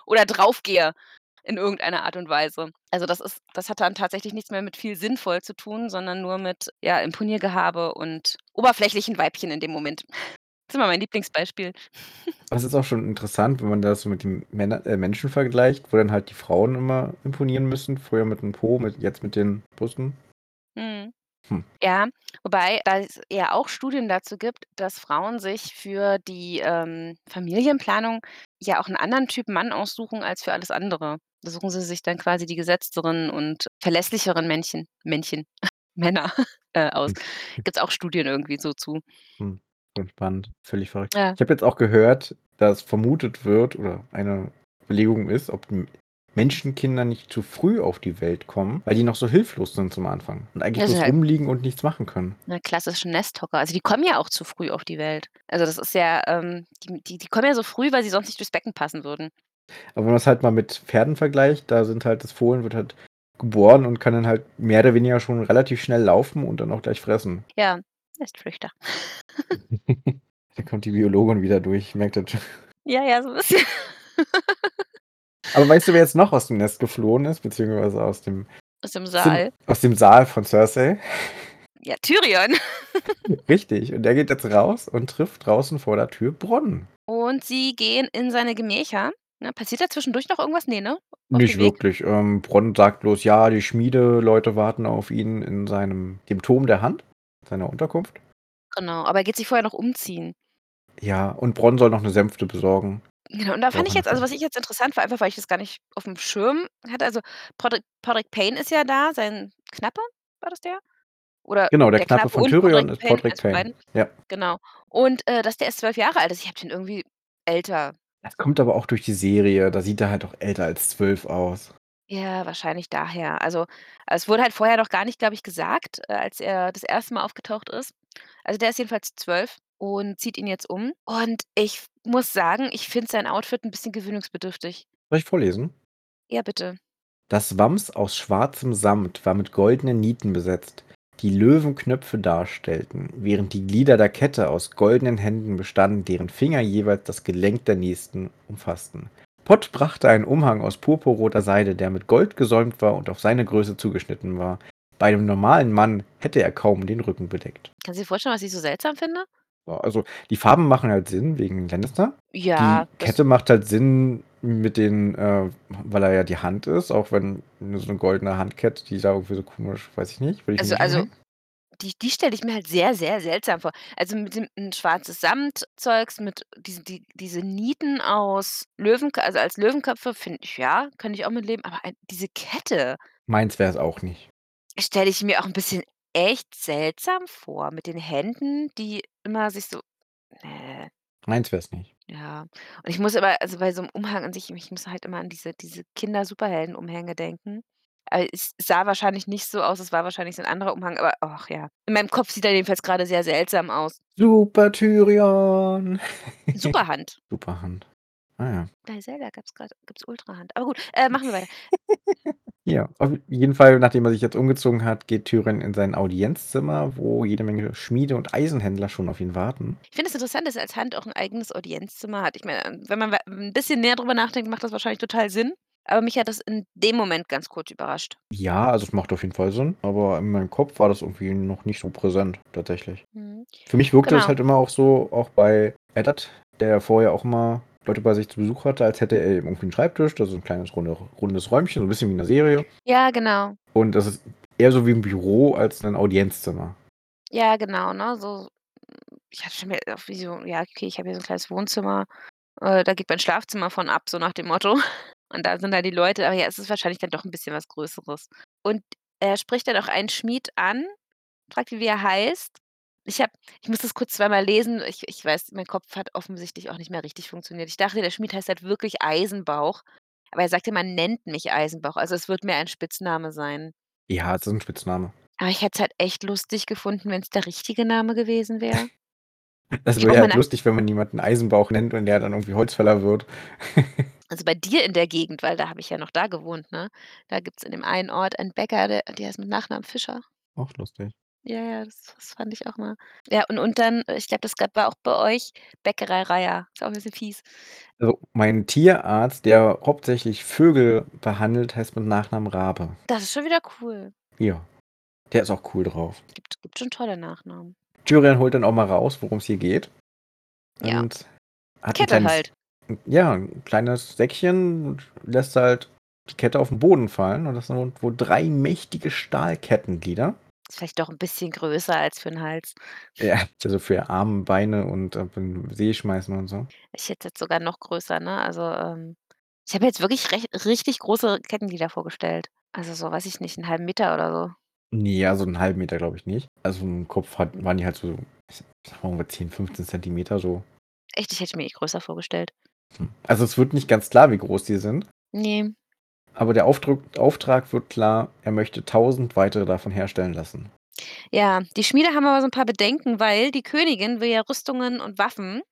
[SPEAKER 1] oder draufgehe in irgendeiner Art und Weise. Also, das ist das hat dann tatsächlich nichts mehr mit viel sinnvoll zu tun, sondern nur mit, ja, Imponiergehabe und oberflächlichen Weibchen in dem Moment. Das ist immer mein Lieblingsbeispiel.
[SPEAKER 2] Das ist auch schon interessant, wenn man das so mit den Männer äh, Menschen vergleicht, wo dann halt die Frauen immer imponieren müssen. Früher mit dem Po, mit jetzt mit den Brüsten.
[SPEAKER 1] Mhm.
[SPEAKER 2] Hm.
[SPEAKER 1] Ja, wobei da es ja auch Studien dazu gibt, dass Frauen sich für die, ähm, Familienplanung ja auch 'n anderen Typ Mann aussuchen als für alles andere. Da suchen sie sich dann quasi die gesetzteren und verlässlicheren Männchen Männchen, Männer, äh, aus.
[SPEAKER 2] Hm.
[SPEAKER 1] Gibt's auch Studien irgendwie so zu.
[SPEAKER 2] Hm, voll spannend, völlig verrückt.
[SPEAKER 1] Ja.
[SPEAKER 2] Ich habe jetzt auch gehört, dass vermutet wird oder eine Überlegung ist, ob M Menschenkinder nicht zu früh auf die Welt kommen, weil die noch so hilflos sind zum Anfang und eigentlich
[SPEAKER 1] ist
[SPEAKER 2] bloß
[SPEAKER 1] halt
[SPEAKER 2] rumliegen und nichts machen können.
[SPEAKER 1] Ne, klassische Nesthocker. Also, die kommen ja auch zu früh auf die Welt. Also, das ist ja, ähm die die die kommen ja so früh, weil sie sonst nicht durchs Becken passen würden.
[SPEAKER 2] Aber wenn man's halt mal mit Pferden vergleicht, da sind halt das Fohlen wird halt geboren und kann dann halt mehr oder weniger schon relativ schnell laufen und dann auch gleich fressen.
[SPEAKER 1] Ja, Nestflüchter.
[SPEAKER 2] Da kommt die Biologin wieder durch, merkt das schon.
[SPEAKER 1] Ja, ja, so 'n bisschen.
[SPEAKER 2] Aber weißt du, wer jetzt noch aus dem Nest geflohen ist, beziehungsweise aus dem
[SPEAKER 1] Aus dem Saal.
[SPEAKER 2] aus dem Saal von Cersei?
[SPEAKER 1] Ja, Tyrion.
[SPEAKER 2] Richtig, und der geht jetzt raus und trifft draußen vor der Tür Bronn.
[SPEAKER 1] Und sie gehen in seine Gemächer, ne? Passiert da zwischendurch noch irgendwas? Ne, ne? Auf
[SPEAKER 2] Nicht wirklich. Ähm, Bronn sagt bloß: „Ja, die Schmiedeleute warten auf ihn in seinem dem Turm der Hand, seiner Unterkunft.“
[SPEAKER 1] Genau, aber er geht sich vorher noch umziehen.
[SPEAKER 2] Ja, und Bronn soll noch 'ne Sänfte besorgen.
[SPEAKER 1] Genau, und da fand ich jetzt also, was ich jetzt interessant war, einfach weil ich das gar nicht auf'm Schirm hatte, also, Podrick Podrick Payne ist ja da, sein Knappe, war das der? Oder
[SPEAKER 2] Genau, der
[SPEAKER 1] der
[SPEAKER 2] Knappe
[SPEAKER 1] Knappe
[SPEAKER 2] von
[SPEAKER 1] und
[SPEAKER 2] Tyrion
[SPEAKER 1] Podrick
[SPEAKER 2] ist
[SPEAKER 1] Payne,
[SPEAKER 2] Podrick
[SPEAKER 1] eins von
[SPEAKER 2] Payne.
[SPEAKER 1] beiden?
[SPEAKER 2] Ja.
[SPEAKER 1] Genau. Und, äh, dass der erst 12 Jahre alt ist. Ich habe den irgendwie älter
[SPEAKER 2] Das kommt aber auch durch die Serie, da sieht er halt auch älter als 12 aus.
[SPEAKER 1] Ja, wahrscheinlich daher. Also, es wurde halt vorher noch gar nicht, glaube ich, gesagt, äh, als er das 1. Mal aufgetaucht ist. Also, der ist jedenfalls 12 und zieht ihn jetzt um. Und ich muss sagen, ich finde sein Outfit 'n bisschen gewöhnungsbedürftig.
[SPEAKER 2] Soll ich vorlesen?
[SPEAKER 1] Ja, bitte.
[SPEAKER 2] Das Wams aus schwarzem Samt war mit goldenen Nieten besetzt, die Löwenknöpfe darstellten, während die Glieder der Kette aus goldenen Händen bestanden, deren Finger jeweils das Gelenk der nächsten umfassten. Pott brachte einen Umhang aus purpurroter Seide, der mit Gold gesäumt war und auf seine Größe zugeschnitten war. Bei einem normalen Mann hätte er kaum den Rücken bedeckt.
[SPEAKER 1] Kannst du dir vorstellen, was ich so seltsam finde?
[SPEAKER 2] Also, die Farben machen halt Sinn wegen Lannister. Die
[SPEAKER 1] Ja, das
[SPEAKER 2] Kette macht halt Sinn mit den äh, weil er ja die Hand ist, auch wenn nur so 'ne goldene Handkette, die da irgendwie so komisch weiß ich nicht, ich
[SPEAKER 1] Also
[SPEAKER 2] nicht
[SPEAKER 1] also, die die stelle ich mir halt sehr, sehr seltsam vor. Also, mit dem schwarzes Samtzeugs mit diesen die diese Nieten aus Löwenk also, als Löwenköpfe finde ich ja, könnte ich auch mit leben, aber ein diese Kette
[SPEAKER 2] Meins wär's auch nicht.
[SPEAKER 1] stelle ich mir auch 'n bisschen echt seltsam vor mit den Händen, die immer sich so ne.
[SPEAKER 2] Meins wär's nicht.
[SPEAKER 1] Ja, und ich muss aber also, bei so 'nem Umhang an sich ich muss halt immer an diese diese Kinder-Superhelden-Umhänge denken. Aber es sah wahrscheinlich nicht so aus, es war wahrscheinlich so 'n anderer Umhang, aber ach ja. In meinem Kopf sieht er jedenfalls grade sehr seltsam aus.
[SPEAKER 2] Super Tyrion.
[SPEAKER 1] Superhand.
[SPEAKER 2] Superhand. Ah ja.
[SPEAKER 1] Bei Zelda gab's grad gibt's Ultrahand. Aber gut, äh, machen wir weiter.
[SPEAKER 2] Ja, auf jeden Fall, nachdem er sich jetzt umgezogen hat, geht Tyrion in sein Audienzzimmer, wo jede Menge Schmiede und Eisenhändler schon auf ihn warten.
[SPEAKER 1] Ich finde es interessant, dass er als Hand auch 'n eigenes Audienzzimmer hat. Ich meine, ähm, wenn man we 'n bisschen näher drüber nachdenkt, macht das wahrscheinlich total Sinn. Aber mich hat das in dem Moment ganz kurz überrascht.
[SPEAKER 2] Ja, also, es macht auf jeden Fall Sinn, aber in meinem Kopf war das irgendwie noch nicht so präsent tatsächlich.
[SPEAKER 1] Mhm.
[SPEAKER 2] Für mich wirkte es
[SPEAKER 1] Genau.
[SPEAKER 2] halt immer auch so, auch bei Eddard, der ja vorher auch immer Leute bei sich zu Besuch hatte, als hätte er irgendwie 'n Schreibtisch, da so 'n kleines runde rundes Räumchen, so 'n bisschen wie in der Serie.
[SPEAKER 1] Ja, genau.
[SPEAKER 2] Und das ist eher so wie 'n Büro als 'nen Audienzzimmer.
[SPEAKER 1] Ja, genau, ne, so ich hatte mir auch wie so ja, okay, ich habe hier so 'n kleines Wohnzimmer, äh, da geht mein Schlafzimmer von ab, so nach dem Motto. Und da sind da die Leute, aber ja, es ist wahrscheinlich dann doch 'n bisschen was Größeres. Und er spricht dann auch einen Schmied an, fragt ihn, wie er heißt. Ich habe ich muss das kurz zweimal lesen. Ich ich weiß, mein Kopf hat offensichtlich auch nicht mehr richtig funktioniert. Ich dachte, der Schmied heißt halt wirklich Eisenbauch, aber er sagte, man nennt mich Eisenbauch. Also, es wird mehr ein Spitzname sein.
[SPEAKER 2] Ja, es ist 'n Spitzname.
[SPEAKER 1] Aber ich hätte es halt echt lustig gefunden, wenn's der richtige Name gewesen wäre.
[SPEAKER 2] Das
[SPEAKER 1] Ich habe
[SPEAKER 2] wäre
[SPEAKER 1] mal
[SPEAKER 2] halt lustig, wenn man jemanden Eisenbauch nennt und der dann irgendwie Holzfäller wird.
[SPEAKER 1] Also, bei dir in der Gegend, weil da habe ich ja noch da gewohnt, ne? Da gibt's in dem einen Ort einen Bäcker, der der heißt mit Nachnamen Fischer.
[SPEAKER 2] Auch lustig.
[SPEAKER 1] Ja, ja, das das fand ich auch mal ja, und und dann ich glaube, das gab war auch bei euch Bäckerei Reiher. Ist auch 'n bisschen fies.
[SPEAKER 2] Also, mein Tierarzt, der hauptsächlich Vögel behandelt, heißt mit Nachnamen Rabe.
[SPEAKER 1] Das ist schon wieder cool.
[SPEAKER 2] Ja, der ist auch cool drauf.
[SPEAKER 1] Gibt gibt schon tolle Nachnamen.
[SPEAKER 2] Tyrion holt dann auch mal raus, worum's hier geht
[SPEAKER 1] Ja.
[SPEAKER 2] und hat 'n
[SPEAKER 1] Kette
[SPEAKER 2] kleines
[SPEAKER 1] halt.
[SPEAKER 2] ja, 'n kleines Säckchen und lässt halt die Kette auf 'n Boden fallen und das sind irgendwo 3 mächtige Stahlkettenglieder.
[SPEAKER 1] Ist vielleicht doch 'n bisschen größer als für 'n Hals.
[SPEAKER 2] Ja, also, für Arme, Beine und, äh, beim See schmeißen und so.
[SPEAKER 1] Ich hätte es jetzt sogar noch größer, ne? Also, ähm, ich habe mir jetzt wirklich rech richtig große Kettenglieder vorgestellt. Also, so, weiß ich nicht, 'n 1/2 Meter oder so.
[SPEAKER 2] Ne, also, 'n 1/2 Meter glaube ich nicht. Also, im Kopf hat waren die halt so, ich sage mal, ungefähr 10, 15 Zentimeter so.
[SPEAKER 1] Echt? Ich hätte mir die größer vorgestellt.
[SPEAKER 2] Hm, also, es wird nicht ganz klar, wie groß die sind.
[SPEAKER 1] Ne.
[SPEAKER 2] Aber der Aufdruck Auftrag wird klar, er möchte 1.000 weitere davon herstellen lassen.
[SPEAKER 1] Ja, die Schmiede haben aber so 'n paar Bedenken, weil die Königin will ja Rüstungen und Waffen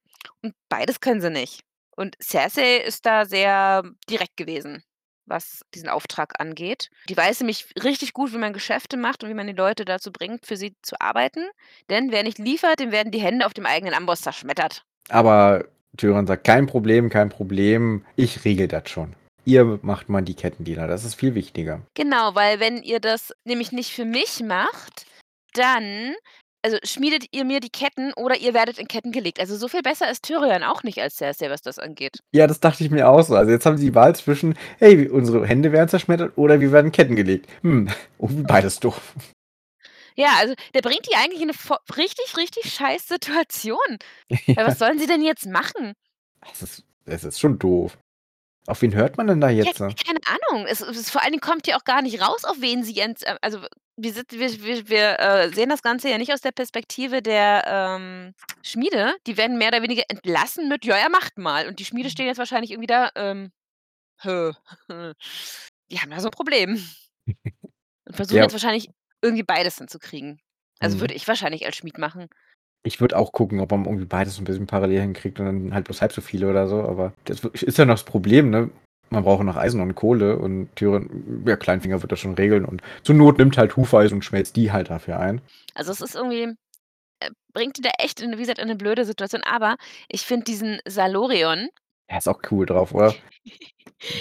[SPEAKER 1] und beides können sie nicht. Und Cersei ist da sehr direkt gewesen, was diesen Auftrag angeht. Die weiß nämlich richtig gut, wie man Geschäfte macht und wie man die Leute dazu bringt, für sie zu arbeiten, denn wer nicht liefert, dem werden die Hände auf dem eigenen Amboss zerschmettert.
[SPEAKER 2] Aber Tyrion sagt: „Kein Problem, kein Problem, ich regel das schon. Ihr macht mal die Kettenglieder, das ist viel wichtiger.“
[SPEAKER 1] Genau, weil wenn ihr das nämlich nicht für mich macht, dann also, schmiedet ihr mir die Ketten oder ihr werdet in Ketten gelegt. Also, so viel besser ist Tyrion auch nicht als Cersei, was das angeht.
[SPEAKER 2] Ja, das dachte ich mir auch so. Also, jetzt haben sie die Wahl zwischen: „Hey, unsere Hände werden zerschmettert oder wir werden in Ketten gelegt.“ Hm, irgendwie beides doof.
[SPEAKER 1] Ja, also, der bringt die eigentlich in 'ne vo richtig, richtig scheiß Situation. Weil was
[SPEAKER 2] Ja.
[SPEAKER 1] sollen sie denn jetzt machen?
[SPEAKER 2] Es ist es ist schon doof. Auf wen hört man denn da
[SPEAKER 1] Ja,
[SPEAKER 2] jetzt?
[SPEAKER 1] keine Ahnung. Es es vor allen Dingen kommt ja auch gar nicht raus, auf wen sie jetzt äh, also, wir sit wir wir wir, äh, sehen das Ganze ja nicht aus der Perspektive der, ähm, Schmiede. Die werden mehr oder weniger entlassen mit: „Ja, ja, macht mal.“ Und die Schmiede stehen jetzt wahrscheinlich irgendwie da, ähm, die haben da so 'n Problem. Und versuchen
[SPEAKER 2] Ja.
[SPEAKER 1] jetzt wahrscheinlich irgendwie beides hinzukriegen. Also,
[SPEAKER 2] Mhm.
[SPEAKER 1] würde ich wahrscheinlich als Schmied machen.
[SPEAKER 2] Ich würde auch gucken, ob man irgendwie beides so 'n bisschen parallel hinkriegt und dann halt bloß halb so viele oder so, aber das ist ja noch das Problem, ne? Man braucht noch Eisen und Kohle und Tyrion ja, Kleinfinger wird das schon regeln und zur Not nimmt halt Hufeisen und schmelzt die halt dafür ein.
[SPEAKER 1] Also, es ist irgendwie äh, bringt die da echt in wie gesagt, in 'ne blöde Situation, aber ich finde diesen Salorion
[SPEAKER 2] Er ist auch cool drauf, oder?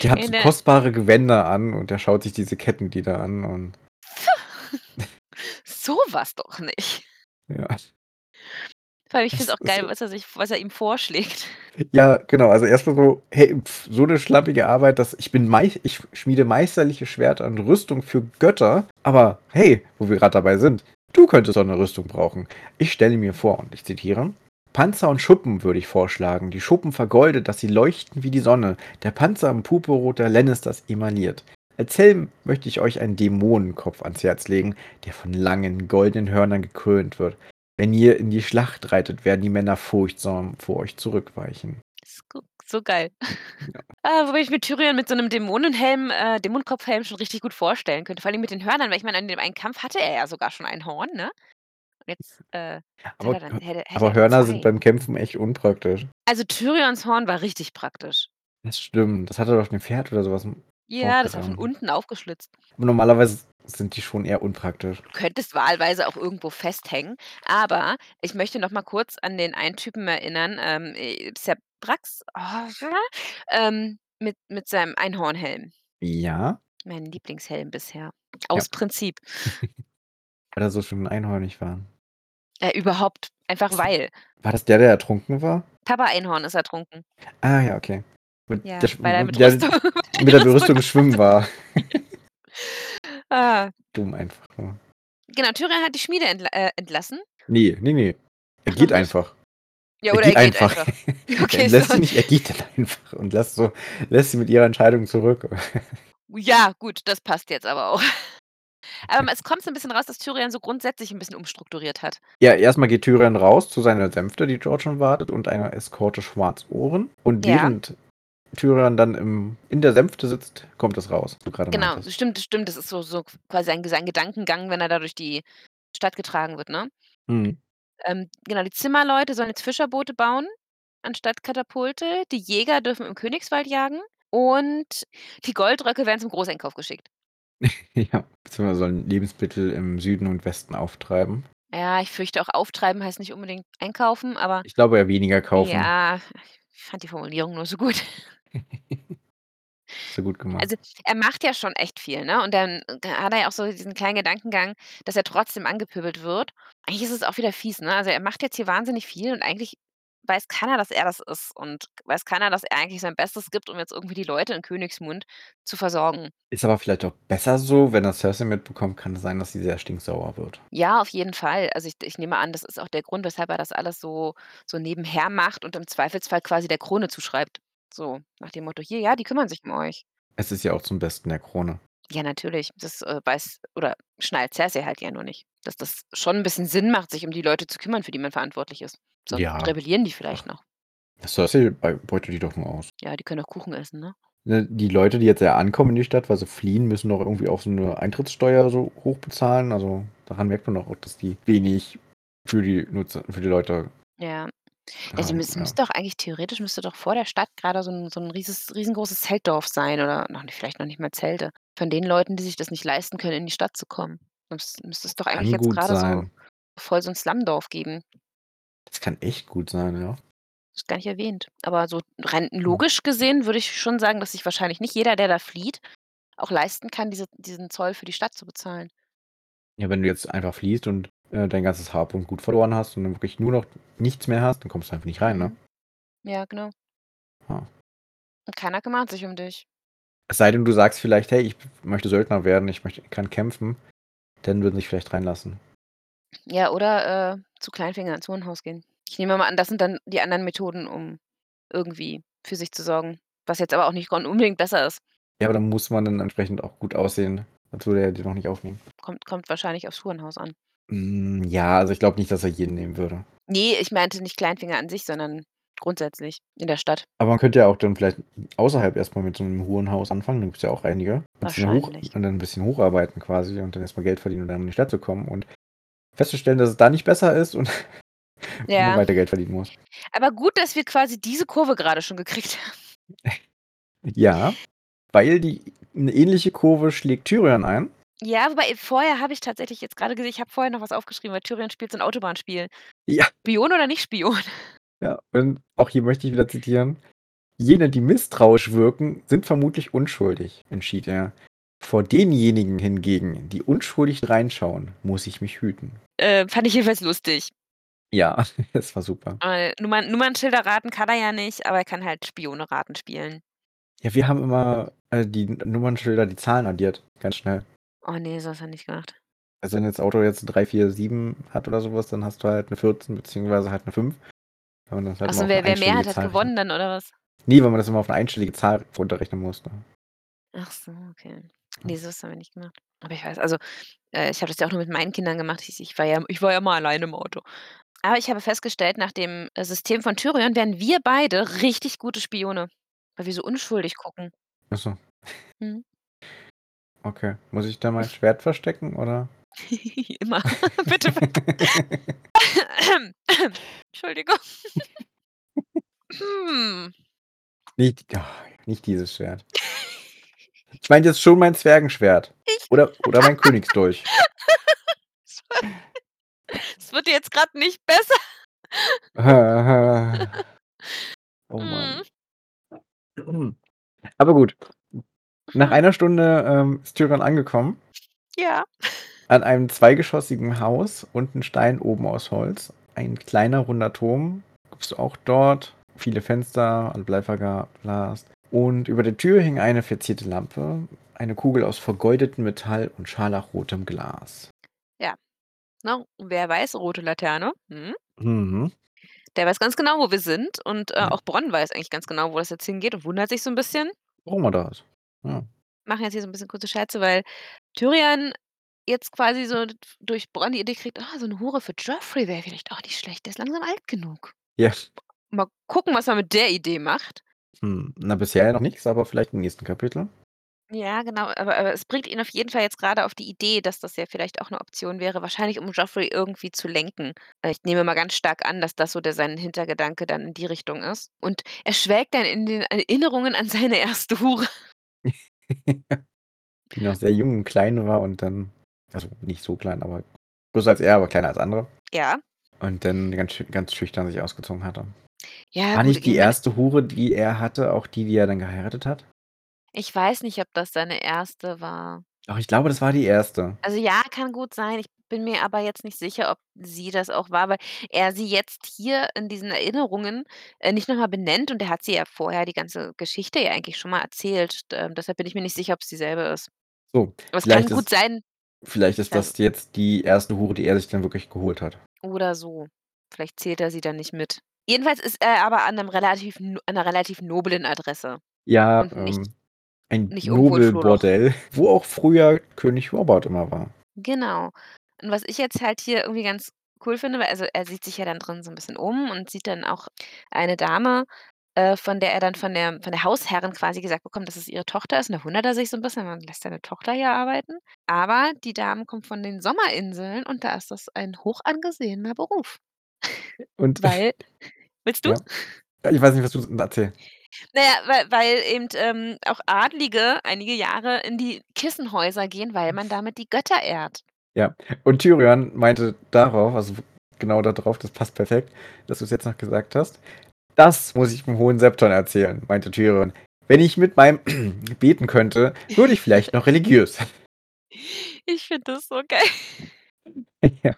[SPEAKER 2] Der hat so kostbare Gewänder an und der schaut sich diese Kettenglieder an und
[SPEAKER 1] So was doch nicht.
[SPEAKER 2] Ja.
[SPEAKER 1] Vor allem, ich finde
[SPEAKER 2] Es
[SPEAKER 1] auch geil, was er sich was er ihm vorschlägt.
[SPEAKER 2] Ja, genau. Also, erst mal so: „Hey, so 'ne schlappige Arbeit, dass ich bin mei ich schmiede meisterliche Schwerter und Rüstung für Götter, aber hey, wo wir grad dabei sind, du könntest doch 'ne Rüstung brauchen. Ich stelle mir vor“ und ich zitiere: „Panzer und Schuppen würde ich vorschlagen, die Schuppen vergoldet, dass sie leuchten wie die Sonne, der Panzer in Purpurrot der Lannisters emailliert. Als Helm möchte ich euch einen Dämonenkopf ans Herz legen, der von langen, goldenen Hörnern gekrönt wird. Wenn ihr in die Schlacht reitet, werden die Männer furchtsam vor euch zurückweichen.“
[SPEAKER 1] Ist gu so geil.
[SPEAKER 2] Ja.
[SPEAKER 1] Ah, wobei ich mir Tyrion mit so 'nem Dämonenhelm äh, Dämonenkopfhelm schon richtig gut vorstellen könnte, vor allem mit den Hörnern, weil ich meine, an dem einen Kampf hatte er ja sogar schon ein Horn, ne? Und jetzt, äh, hat
[SPEAKER 2] Aber
[SPEAKER 1] er dann hätte hätte
[SPEAKER 2] aber
[SPEAKER 1] er
[SPEAKER 2] Hörner sind
[SPEAKER 1] 2.
[SPEAKER 2] beim Kämpfen echt unpraktisch.
[SPEAKER 1] Also, Tyrions Horn war richtig praktisch.
[SPEAKER 2] Das stimmt. Das hat er doch dem Pferd oder so was m
[SPEAKER 1] Ja, das war von unten aufgeschlitzt.
[SPEAKER 2] Normalerweise sind die schon eher unpraktisch.
[SPEAKER 1] Du könntest wahlweise auch irgendwo festhängen, aber ich möchte noch mal kurz an den einen Typen erinnern, ähm, äh, Sabrax, ähm, mit mit seinem Einhornhelm.
[SPEAKER 2] Ja.
[SPEAKER 1] Mein Lieblingshelm bisher,
[SPEAKER 2] Ja.
[SPEAKER 1] aus Prinzip.
[SPEAKER 2] Weil er so schön einhornig war.
[SPEAKER 1] Äh, überhaupt, einfach weil.
[SPEAKER 2] War das der, der ertrunken war?
[SPEAKER 1] Papa Einhorn ist ertrunken.
[SPEAKER 2] Ah ja, okay. Mit
[SPEAKER 1] Ja,
[SPEAKER 2] der sch
[SPEAKER 1] weil er mit
[SPEAKER 2] der
[SPEAKER 1] Rüstung
[SPEAKER 2] mit der Rüstung schwimmen war.
[SPEAKER 1] Ah.
[SPEAKER 2] Dumm einfach nur.
[SPEAKER 1] Genau, Tyrion hat die Schmiede entl äh, entlassen
[SPEAKER 2] Ne, ne, ne. Er geht einfach.
[SPEAKER 1] Ja,
[SPEAKER 2] Er
[SPEAKER 1] oder er
[SPEAKER 2] geht
[SPEAKER 1] geht
[SPEAKER 2] einfach.
[SPEAKER 1] einfach.
[SPEAKER 2] Er
[SPEAKER 1] Okay,
[SPEAKER 2] lässt sie
[SPEAKER 1] sorry.
[SPEAKER 2] nicht, er geht dann einfach und lässt so lässt sie mit ihrer Entscheidung zurück.
[SPEAKER 1] Ja, gut, das passt jetzt aber auch. Aber es kommt so 'n bisschen raus, dass Tyrion so grundsätzlich 'n bisschen umstrukturiert hat.
[SPEAKER 2] Ja, erst mal geht Tyrion raus zu seiner Sänfte, die dort schon wartet und einer Eskorte Schwarzohren. Und während Tyrion dann im in der Sänfte sitzt, kommt es raus,
[SPEAKER 1] Genau,
[SPEAKER 2] meintest.
[SPEAKER 1] stimmt, stimmt. Das ist so so quasi sein sein Gedankengang, wenn er da durch die Stadt getragen wird, ne?
[SPEAKER 2] Mhm.
[SPEAKER 1] Ähm, genau, die Zimmerleute sollen jetzt Fischerboote bauen anstatt Katapulte. Die Jäger dürfen im Königswald jagen und die Goldröcke werden zum Großeinkauf geschickt.
[SPEAKER 2] Ja, beziehungsweise sollen Lebensmittel im Süden und Westen auftreiben.
[SPEAKER 1] Ja, ich fürchte auch auftreiben heißt nicht unbedingt einkaufen, aber
[SPEAKER 2] Ich glaube eher weniger kaufen.
[SPEAKER 1] ja, ich fand die Formulierung nur so gut.
[SPEAKER 2] Hast du gut gemacht.
[SPEAKER 1] Also, er macht ja schon echt viel, ne? Und dann hat er ja auch so diesen kleinen Gedankengang, dass er trotzdem angepöbelt wird. Eigentlich ist es auch wieder fies, ne? Also, er macht jetzt hier wahnsinnig viel und eigentlich weiß keiner, dass er das ist und weiß keiner, dass er eigentlich sein Bestes gibt, um jetzt irgendwie die Leute in Königsmund zu versorgen.
[SPEAKER 2] Ist aber vielleicht auch besser so, wenn das Cersei mitbekommt, kann es sein, dass sie sehr stinksauer wird.
[SPEAKER 1] Ja, auf jeden Fall. Also, ich ich nehme an, das ist auch der Grund, weshalb er das alles so so nebenher macht und im Zweifelsfall quasi der Krone zuschreibt. So nach dem Motto: „Hier, ja, die kümmern sich um euch.“
[SPEAKER 2] Es ist ja auch zum Besten der Krone.
[SPEAKER 1] Ja, natürlich. Das, äh, weiß oder schnallt Cersei halt ja nur nicht, dass das schon 'n bisschen Sinn macht, sich um die Leute zu kümmern, für die man verantwortlich ist. Sonst
[SPEAKER 2] Ja.
[SPEAKER 1] rebellieren die vielleicht noch.
[SPEAKER 2] Cersei bei beutet die doch nur aus.
[SPEAKER 1] Ja, die können auch Kuchen essen, ne?
[SPEAKER 2] Ne, die Leute, die jetzt ja ankommen in die Stadt, weil sie fliehen, müssen doch irgendwie auch so 'ne Eintrittssteuer so hoch bezahlen. Also, daran merkt man doch auch, dass die wenig für die Nutzer für die Leute
[SPEAKER 1] Ja. Ja, sie
[SPEAKER 2] haben,
[SPEAKER 1] müssen
[SPEAKER 2] ja.
[SPEAKER 1] müsste doch eigentlich theoretisch müsste doch vor der Stadt grade so 'n so 'n rieses riesengroßes Zeltdorf sein oder noch nicht vielleicht noch nicht mal Zelte. Von den Leuten, die sich das nicht leisten können, in die Stadt zu kommen. Sonst müsste es doch eigentlich
[SPEAKER 2] Kann
[SPEAKER 1] jetzt
[SPEAKER 2] gut
[SPEAKER 1] grade so
[SPEAKER 2] sein.
[SPEAKER 1] voll so 'n Slumdorf geben.
[SPEAKER 2] Das kann echt gut sein, ja.
[SPEAKER 1] Ist gar nicht erwähnt. Aber so rein logisch gesehen würde ich schon sagen, dass sich wahrscheinlich nicht jeder, der da flieht, auch leisten kann, diese diesen Zoll für die Stadt zu bezahlen.
[SPEAKER 2] Ja, wenn du jetzt einfach fliehst und, äh, dein ganzes Hab und Gut verloren hast und dann wirklich nur noch nichts mehr hast, dann kommst du einfach nicht rein, ne?
[SPEAKER 1] Mhm. Ja, genau.
[SPEAKER 2] Ja.
[SPEAKER 1] Und keiner kümmert sich um dich.
[SPEAKER 2] Es sei denn, du sagst vielleicht: „Hey, ich möchte Söldner werden, ich möchte kann kämpfen.“ Dann würden sie dich vielleicht reinlassen.
[SPEAKER 1] Ja, oder, äh, zu Kleinfinger ins Hurenhaus gehen. Ich nehme mal an, das sind dann die anderen Methoden, um irgendwie für sich zu sorgen, was jetzt aber auch nicht unbedingt besser ist.
[SPEAKER 2] Ja, aber dann muss man dann entsprechend auch gut aussehen, sonst würde er dich noch nicht aufnehmen.
[SPEAKER 1] Kommt kommt wahrscheinlich aufs Hurenhaus an.
[SPEAKER 2] Hm, ja, also, ich glaube nicht, dass er jeden nehmen würde.
[SPEAKER 1] Ne, ich meinte nicht Kleinfinger an sich, sondern grundsätzlich in der Stadt.
[SPEAKER 2] Aber man könnte ja auch dann vielleicht außerhalb erst mal mit so 'nem Hurenhaus anfangen, da gibt's ja auch einige. Bisschen hoch
[SPEAKER 1] Wahrscheinlich.
[SPEAKER 2] und dann 'n bisschen hocharbeiten quasi und dann erst mal Geld verdienen und dann in die Stadt zu kommen und festzustellen, dass es da nicht besser ist und
[SPEAKER 1] Ja.
[SPEAKER 2] weiter Geld verdienen muss.
[SPEAKER 1] Aber gut, dass wir quasi diese Kurve grade schon gekriegt haben.
[SPEAKER 2] Ja, weil die 'ne ähnliche Kurve schlägt Tyrion ein.
[SPEAKER 1] Ja, wobei vorher habe ich tatsächlich jetzt grade gesehen ich habe vorher noch was aufgeschrieben, weil Tyrion spielt so 'n Autobahnspiel.
[SPEAKER 2] Ja.
[SPEAKER 1] Spion oder nicht Spion?
[SPEAKER 2] Ja, und auch hier möchte ich wieder zitieren: „Jene, die misstrauisch wirken, sind vermutlich unschuldig“, entschied er. „Vor denjenigen hingegen, die unschuldig reinschauen, muss ich mich hüten.“
[SPEAKER 1] Äh, fand ich jedenfalls lustig.
[SPEAKER 2] Ja, das war super.
[SPEAKER 1] Nummern Nummernschilder raten kann er ja nicht, aber er kann halt Spione raten spielen.
[SPEAKER 2] Ja, wir haben immer, äh, die Nummernschilder die Zahlen addiert, ganz schnell.
[SPEAKER 1] Oh ne, so hat er nicht gemacht.
[SPEAKER 2] Also, wenn das Auto jetzt 'ne 3, 4, 7 hat oder so was, dann hast du halt 'ne 14 beziehungsweise halt 'ne 5. Und das halt
[SPEAKER 1] Ach
[SPEAKER 2] immer
[SPEAKER 1] so,
[SPEAKER 2] auf 'ne
[SPEAKER 1] wer wer mehr hat, hat gewonnen dann oder was?
[SPEAKER 2] Ne, weil man das immer auf 'ne einstellige Zahl runterrechnen musste.
[SPEAKER 1] Ach so, okay.
[SPEAKER 2] Ja.
[SPEAKER 1] Ne, so was haben wir nicht gemacht. Aber ich weiß also, äh, ich habe das ja auch nur mit meinen Kindern gemacht. Ich ich war ja ich war ja immer alleine im Auto. Aber ich habe festgestellt, nach dem, äh, System von Tyrion wären wir beide richtig gute Spione, weil wir so unschuldig gucken.
[SPEAKER 2] Ach so.
[SPEAKER 1] Mhm.
[SPEAKER 2] Okay. Muss ich da mein Schwert verstecken, oder?
[SPEAKER 1] Immer. Bitte ver Entschuldigung. Hm.
[SPEAKER 2] Nicht nicht dieses Schwert. Ich meinte jetzt schon mein Zwergenschwert
[SPEAKER 1] Ich
[SPEAKER 2] oder oder mein Königsdolch.
[SPEAKER 1] Es wird jetzt grad nicht besser.
[SPEAKER 2] Oh Mann.
[SPEAKER 1] Mhm.
[SPEAKER 2] Aber gut. Nach
[SPEAKER 1] Mhm.
[SPEAKER 2] einer Stunde, ähm, ist Tyrion angekommen
[SPEAKER 1] Ja.
[SPEAKER 2] an einem zweigeschossigen Haus und 'n Stein oben aus Holz. Ein kleiner runder Turm gibt's auch dort, viele Fenster, alle Bleiverglast. Und über der Tür hing eine verzierte Lampe, eine Kugel aus vergoldetem Metall und scharlachrotem Glas.
[SPEAKER 1] Ja. ne? Wer weiß, rote Laterne, mhm.
[SPEAKER 2] Mhm.
[SPEAKER 1] Der weiß ganz genau, wo wir sind und, äh,
[SPEAKER 2] Ja.
[SPEAKER 1] auch Bronn weiß eigentlich ganz genau, wo das jetzt hingeht und wundert sich so 'n bisschen.
[SPEAKER 2] Warum er da ist. Ja.
[SPEAKER 1] Machen jetzt hier so 'n bisschen kurze Scherze, weil Tyrian jetzt quasi so d durch Bronn die Idee kriegt: „Ah, so 'ne Hure für Joffrey wäre vielleicht auch nicht schlecht. Der ist langsam alt genug.“
[SPEAKER 2] Ja.
[SPEAKER 1] Mal gucken, was er mit der Idee macht.
[SPEAKER 2] Hm, na, bisher ja noch nix, aber vielleicht im nächsten Kapitel.
[SPEAKER 1] Ja, genau, aber aber es bringt ihn auf jeden Fall jetzt grade auf die Idee, dass das ja vielleicht auch 'ne Option wäre, wahrscheinlich um Joffrey irgendwie zu lenken. Äh, ich nehme mal ganz stark an, dass das so der sein Hintergedanke dann in die Richtung ist. Und er schwelgt dann in den Erinnerungen an seine erste Hure.
[SPEAKER 2] Die noch sehr jung und klein war und dann also, nicht so klein, aber größer als er, aber kleiner als andere.
[SPEAKER 1] Ja.
[SPEAKER 2] Und dann ganz schü ganz schüchtern sich ausgezogen hatte.
[SPEAKER 1] Ja,
[SPEAKER 2] War
[SPEAKER 1] gut,
[SPEAKER 2] nicht die erste Hure, die er hatte, auch die, die er dann geheiratet hat?
[SPEAKER 1] Ich weiß nicht, ob das seine erste war.
[SPEAKER 2] Doch, ich glaube, das war die erste.
[SPEAKER 1] Also, ja, kann gut sein. Ich bin mir aber jetzt nicht sicher, ob sie das auch war, weil er sie jetzt hier in diesen Erinnerungen, äh, nicht noch mal benennt und er hat sie ja vorher die ganze Geschichte ja eigentlich schon mal erzählt. Ähm, deshalb bin ich mir nicht sicher, ob's dieselbe ist.
[SPEAKER 2] So,
[SPEAKER 1] Aber es kann
[SPEAKER 2] vielleicht
[SPEAKER 1] gut
[SPEAKER 2] ist
[SPEAKER 1] sein
[SPEAKER 2] vielleicht ist
[SPEAKER 1] dass
[SPEAKER 2] das jetzt die erste Hure, die er sich dann wirklich geholt hat.
[SPEAKER 1] Oder so. Vielleicht zählt er sie dann nicht mit. Jedenfalls ist er aber an 'nem relativ n an 'ner relativ noblen Adresse
[SPEAKER 2] Ja,
[SPEAKER 1] und nicht
[SPEAKER 2] ähm, ein
[SPEAKER 1] nicht irgendwo 'n Schloloch.
[SPEAKER 2] Nobelbordell, wo auch früher König Robert immer war.
[SPEAKER 1] Genau. Und was ich jetzt halt hier irgendwie ganz cool finde, weil also, er sieht sich ja dann drin so 'n bisschen um und sieht dann auch eine Dame, äh, von der er dann von der von der Hausherrin quasi gesagt bekommt, dass es ihre Tochter ist und da wundert er sich so 'n bisschen, man lässt seine Tochter hier arbeiten. Aber die Dame kommt von den Sommerinseln und da ist das ein hoch angesehener Beruf.
[SPEAKER 2] Und
[SPEAKER 1] Weil willst du?
[SPEAKER 2] ja. Ich weiß nicht, was du erzähl.
[SPEAKER 1] Na ja, weil weil eben, ähm, auch Adlige einige Jahre in die Kissenhäuser gehen, weil man damit die Götter ehrt.
[SPEAKER 2] Ja, und Tyrion meinte darauf, also, genau da drauf, das passt perfekt, dass du's jetzt noch gesagt hast: „Das muss ich dem Hohen Septon erzählen“, meinte Tyrion. „Wenn ich mit meinem beten könnte, würde ich vielleicht noch religiös.“
[SPEAKER 1] Ich finde das so geil.
[SPEAKER 2] Ja.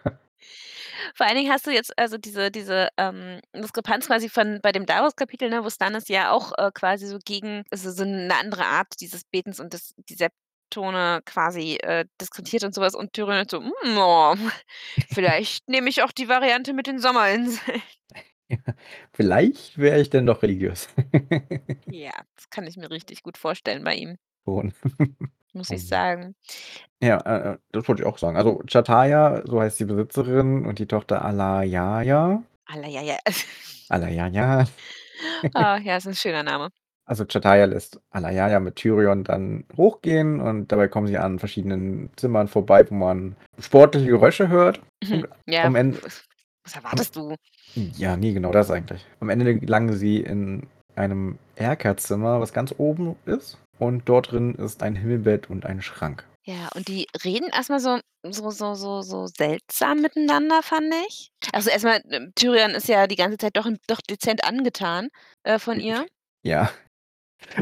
[SPEAKER 1] Vor allen Dingen hast du jetzt also, diese diese, ähm, Diskrepanz quasi von bei dem Davos-Kapitel, ne, wo Stannis ja auch, äh, quasi so gegen also, so 'ne andere Art dieses Betens und das die Septone quasi, äh, diskutiert und so was und Tyrion halt so: „Hm, oh, vielleicht nehme ich auch die Variante mit den Sommerinseln.“
[SPEAKER 2] Ja, vielleicht wäre ich dann doch religiös.
[SPEAKER 1] Ja, das kann ich mir richtig gut vorstellen bei ihm.
[SPEAKER 2] Schon.
[SPEAKER 1] Muss ich
[SPEAKER 2] Mann.
[SPEAKER 1] sagen.
[SPEAKER 2] Ja, äh, äh, das wollte ich auch sagen. Also, Chattaya, so heißt die Besitzerin und die Tochter Alayaya.
[SPEAKER 1] Alajaja.
[SPEAKER 2] Alayaya.
[SPEAKER 1] Ah, ja, ist 'n schöner Name.
[SPEAKER 2] Also, Chattaya lässt Alayaya mit Tyrion dann hochgehen und dabei kommen sie an verschiedenen Zimmern vorbei, wo man sportliche Geräusche hört
[SPEAKER 1] Mhm.
[SPEAKER 2] und
[SPEAKER 1] Ja,
[SPEAKER 2] am Ende
[SPEAKER 1] was was
[SPEAKER 2] am
[SPEAKER 1] erwartest du?
[SPEAKER 2] ja, ne, genau das eigentlich. Am Ende gelangen sie in einem Erkerzimmer, was ganz oben ist und dort drin ist ein Himmelbett und ein Schrank.
[SPEAKER 1] Ja, und die reden erst mal so so so so so seltsam miteinander, fand ich. Also, erst mal, ähm, Tyrion ist ja die ganze Zeit doch 'n doch dezent angetan, äh, von ihr.
[SPEAKER 2] Ja.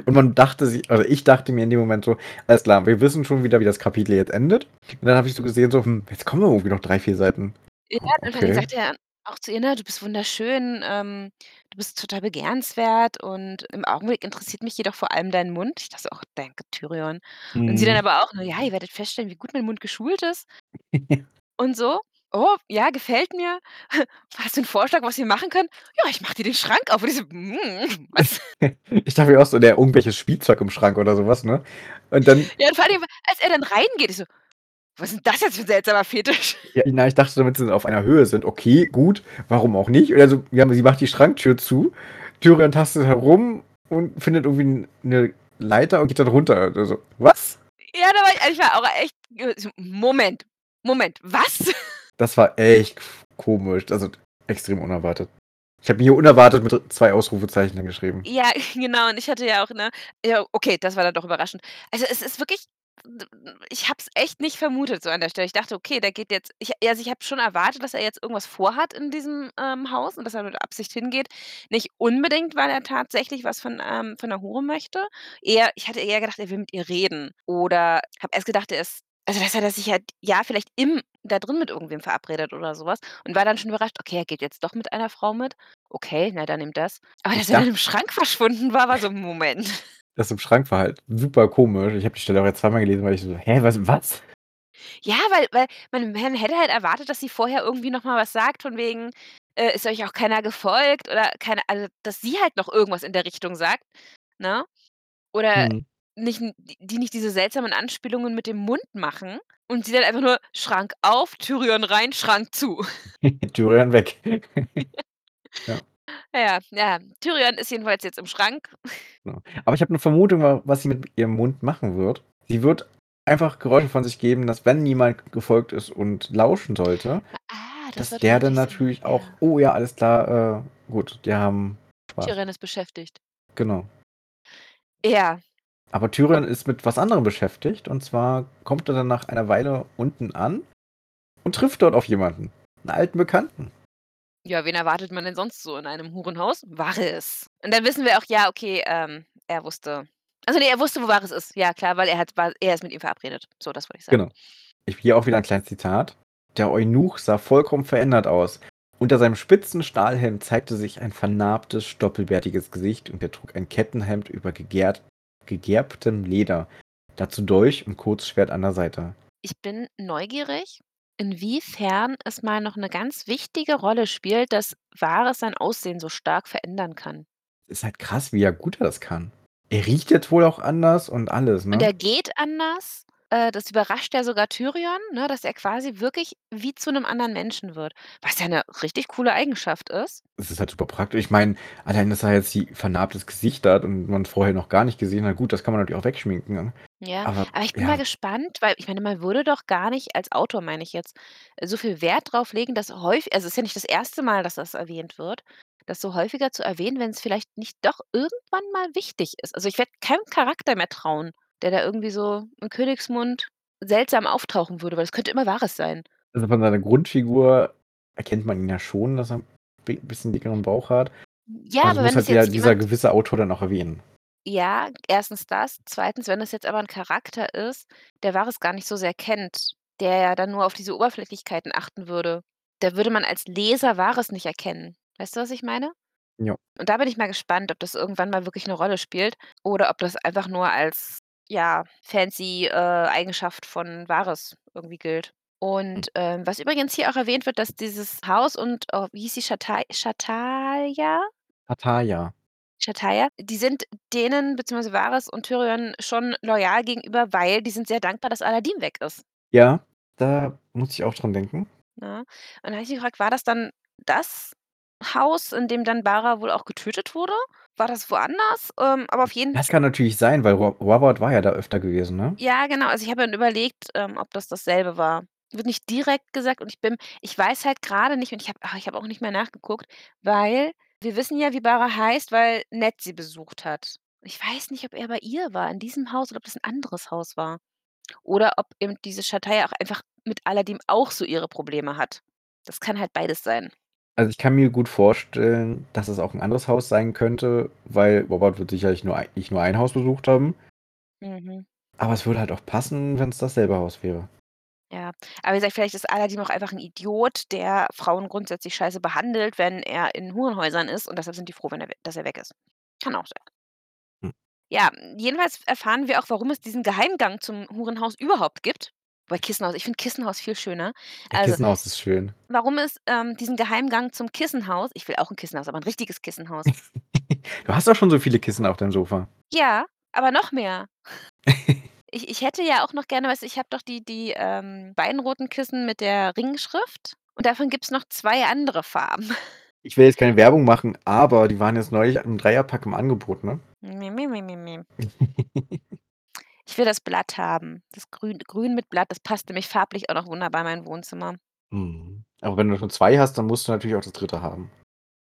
[SPEAKER 2] Und man dachte sich also, ich dachte mir in dem Moment so: „Alles klar, wir wissen schon wieder, wie das Kapitel jetzt endet.“ Und dann habe ich so gesehen, so: „Hm, jetzt kommen irgendwie noch 3, 4 Seiten.“
[SPEAKER 1] Ja,
[SPEAKER 2] Oh,
[SPEAKER 1] und Dingen
[SPEAKER 2] okay.
[SPEAKER 1] sagt er auch zu ihr, ne: „Du bist wunderschön, ähm, du bist total begehrenswert und im Augenblick interessiert mich jedoch vor allem dein Mund.“ Ich dachte so: „Ach, danke, Tyrion.“ Und sie dann
[SPEAKER 2] Mhm.
[SPEAKER 1] aber auch, ne: „Ja, ihr werdet feststellen, wie gut mein Mund geschult ist.“ Und so: „Oh, ja, gefällt mir. Hast du 'n Vorschlag, was wir machen können?“ „Ja, ich mache dir den Schrank auf.“ Und ich so: „Hm, was?“
[SPEAKER 2] Ich dachte mir auch so, der irgendwelches Spielzeug im Schrank oder so was, ne? Und dann
[SPEAKER 1] Ja, und vor Dingen, als er dann reingeht, ich so: „Was ist 'n das jetzt für 'n seltsamer Fetisch?“
[SPEAKER 2] Ja, na, ich dachte, damit sie auf einer Höhe sind. Okay, gut, warum auch nicht? Oder so ja, sie macht die Schranktür zu, Tyrion tastet herum und findet irgendwie 'n 'ne Leiter und geht dann runter oder so. Was?
[SPEAKER 1] Ja, da war ich ich war auch echt „Moment, Moment, was?“
[SPEAKER 2] Das war echt komisch, also, extrem unerwartet. Ich habe mir hier unerwartet mit 2 Ausrufezeichen hingeschrieben.
[SPEAKER 1] Ja, genau. Und ich hatte ja auch, ne ja, okay, das war dann doch überraschend. Also, es ist wirklich ich habe es echt nicht vermutet so an der Stelle. Ich dachte: „Okay, der geht jetzt“ ich also, ich habe schon erwartet, dass er jetzt irgendwas vorhat in diesem, ähm, Haus und dass er mit Absicht hingeht. Nicht unbedingt, weil er tatsächlich was von, ähm von der Hure möchte. Eher ich hatte eher gedacht, er will mit ihr reden oder habe erst gedacht, er ist also, dass er da sich halt, ja, vielleicht im da drin mit irgendwem verabredet oder so was und war dann schon überrascht: „Okay, er geht jetzt doch mit einer Frau mit. Okay, na, dann eben das.“ Aber
[SPEAKER 2] Ich
[SPEAKER 1] dass er dann
[SPEAKER 2] dachte
[SPEAKER 1] im Schrank verschwunden war, war so: „Moment.“
[SPEAKER 2] Das im Schrank war halt super komisch. Ich habe die Stelle auch jetzt zweimal gelesen, weil ich so: „Hä, was was?“
[SPEAKER 1] Ja, weil weil man man hätte halt erwartet, dass sie vorher irgendwie noch mal was sagt von wegen, äh: „Ist euch auch keiner gefolgt?“ Oder keine also, dass sie halt noch irgendwas in der Richtung sagt, ne? Oder
[SPEAKER 2] Mhm.
[SPEAKER 1] Nicht die nicht diese seltsamen Anspielungen mit dem Mund machen und sie dann einfach nur: „Schrank auf, Tyrion rein, Schrank zu.“
[SPEAKER 2] Tyrion weg. Ja.
[SPEAKER 1] Ja, ja. Tyrion ist jedenfalls jetzt im Schrank.
[SPEAKER 2] Genau. Aber ich habe 'ne Vermutung, wa was sie mit ihrem Mund machen wird. Sie wird einfach Geräusche von sich geben, dass wenn jemand gefolgt ist und lauschen sollte,
[SPEAKER 1] Ah, das
[SPEAKER 2] dass der dann
[SPEAKER 1] möglich sein,
[SPEAKER 2] natürlich auch. „Oh ja, alles klar, äh, gut, die haben Spaß.“
[SPEAKER 1] Tyrion ist beschäftigt.
[SPEAKER 2] Genau.
[SPEAKER 1] Ja.
[SPEAKER 2] Aber Tyrion ist mit was anderem beschäftigt, und zwar kommt er dann nach einer Weile unten an und trifft dort auf jemanden, 'n alten Bekannten.
[SPEAKER 1] Ja, wen erwartet man denn sonst so in einem Hurenhaus? Varys. Und dann wissen wir auch, ja, okay, ähm, er wusste also, ne, er wusste, wo Varys ist. Ja klar, weil er hat war er ist mit ihm verabredet. So, das wollte ich sagen.
[SPEAKER 2] Genau. Ich hier auch wieder 'n kleines Zitat: „Der Eunuch sah vollkommen verändert aus. Unter seinem spitzen Stahlhelm zeigte sich ein vernarbtes, stoppelbärtiges Gesicht und er trug ein Kettenhemd über gegehrt gegerbtem Leder, dazu Dolch und Kurzschwert an der Seite.“
[SPEAKER 1] Ich bin neugierig, inwiefern es mal noch 'ne ganz wichtige Rolle spielt, dass Varys sein Aussehen so stark verändern kann.
[SPEAKER 2] Ist halt krass, wie ja gut er das kann. Er riecht jetzt wohl auch anders und alles,
[SPEAKER 1] Und
[SPEAKER 2] ne?
[SPEAKER 1] er geht anders. Äh, das überrascht ja sogar Tyrion, ne, dass er quasi wirklich wie zu 'nem anderen Menschen wird, was ja 'ne richtig coole Eigenschaft ist.
[SPEAKER 2] Es ist halt super praktisch. Ich meine, allein, dass er jetzt die vernarbtes Gesicht hat und man vorher noch gar nicht gesehen hat. Gut, das kann man natürlich auch wegschminken, ne?
[SPEAKER 1] Ja,
[SPEAKER 2] Aber
[SPEAKER 1] aber ich bin mal
[SPEAKER 2] ja.
[SPEAKER 1] gespannt, weil ich meine, man würde doch gar nicht als Autor, meine ich jetzt, so viel Wert drauf legen, dass häuf also, es ist ja nicht das 1. Mal, dass das erwähnt wird, das so häufiger zu erwähnen, wenn's vielleicht nicht doch irgendwann mal wichtig ist. Also, ich werde keinem Charakter mehr trauen, der da irgendwie so im Königsmund seltsam auftauchen würde, weil es könnte immer Varys sein.
[SPEAKER 2] Also, von seiner Grundfigur erkennt man ihn ja schon, dass er bi bisschen dickeren Bauch hat.
[SPEAKER 1] Ja,
[SPEAKER 2] Aber das
[SPEAKER 1] aber
[SPEAKER 2] muss
[SPEAKER 1] wenn
[SPEAKER 2] halt der
[SPEAKER 1] jetzt
[SPEAKER 2] dieser
[SPEAKER 1] jemand
[SPEAKER 2] gewisse Autor dann auch erwähnen.
[SPEAKER 1] Ja, 1. das. 2., wenn das jetzt aber 'n Charakter ist, der Varys gar nicht so sehr kennt, der ja dann nur auf diese Oberflächlichkeiten achten würde, da würde man als Leser Varys nicht erkennen. Weißt du, was ich meine?
[SPEAKER 2] Ja.
[SPEAKER 1] Und da bin ich mal gespannt, ob das irgendwann mal wirklich 'ne Rolle spielt oder ob das einfach nur als, ja, fancy, äh, Eigenschaft von Varys irgendwie gilt.
[SPEAKER 2] Hm.
[SPEAKER 1] Und, ähm, was übrigens hier auch erwähnt wird, dass dieses Haus und oh, wie hieß sie, Chatai Chatalia?
[SPEAKER 2] Pattaya.
[SPEAKER 1] Chataia, die sind denen beziehungsweise Varys und Tyrion schon loyal gegenüber, weil die sind sehr dankbar, dass Aladdin weg ist.
[SPEAKER 2] Ja, da muss ich auch dran denken.
[SPEAKER 1] Ne? Und da habe ich mich gefragt, war das dann das Haus, in dem dann Bara wohl auch getötet wurde? War das woanders? Ähm, aber auf jeden
[SPEAKER 2] Das kann natürlich sein, weil Ro Robert war ja da öfter gewesen, ne?
[SPEAKER 1] Ja, genau. Also, ich habe dann überlegt, ähm, ob das dasselbe war. Wird nicht direkt gesagt und ich bin ich weiß halt grade nicht und ich habe ich habe auch nicht mehr nachgeguckt, weil wir wissen ja, wie Bara heißt, weil Ned sie besucht hat. Ich weiß nicht, ob er bei ihr war in diesem Haus oder ob das 'n anderes Haus war. Oder ob eben diese Chataia auch einfach mit Aladdin auch so ihre Probleme hat. Das kann halt beides sein.
[SPEAKER 2] Also, ich kann mir gut vorstellen, dass es auch 'n anderes Haus sein könnte, weil Robert wird sicherlich nur ei nicht nur ein Haus besucht haben.
[SPEAKER 1] Mhm.
[SPEAKER 2] Aber es würde halt auch passen, wenn's dasselbe Haus wäre.
[SPEAKER 1] Ja, aber wie gesagt, vielleicht ist Aladdin auch einfach 'n Idiot, der Frauen grundsätzlich scheiße behandelt, wenn er in Hurenhäusern ist und deshalb sind die froh, wenn er we dass er weg ist. Kann auch sein.
[SPEAKER 2] Hm.
[SPEAKER 1] Ja, jedenfalls erfahren wir auch, warum es diesen Geheimgang zum Hurenhaus überhaupt gibt. Wobei Kissenhaus ich finde Kissenhaus viel schöner.
[SPEAKER 2] Ja,
[SPEAKER 1] Also,
[SPEAKER 2] Kissenhaus ist schön.
[SPEAKER 1] warum es, ähm, diesen Geheimgang zum Kissenhaus ich will auch 'n Kissenhaus, aber 'n richtiges Kissenhaus.
[SPEAKER 2] Du hast doch schon so viele Kissen auf deinem Sofa.
[SPEAKER 1] Ja, aber noch mehr. Ich ich hätte ja auch noch gerne weißt du, ich habe doch die die, ähm, beiden roten Kissen mit der Ringschrift und davon gibt's noch 2 andere Farben.
[SPEAKER 2] Ich will jetzt keine Werbung machen, aber die waren jetzt neulich im Dreierpack im Angebot, ne?
[SPEAKER 1] Me me me me. Ich will das Blatt haben. Das Grün Grün mit Blatt, das passt nämlich farblich auch noch wunderbar in mein Wohnzimmer.
[SPEAKER 2] Mhm. Aber wenn du schon 2 hast, dann musst du natürlich auch das 3. haben.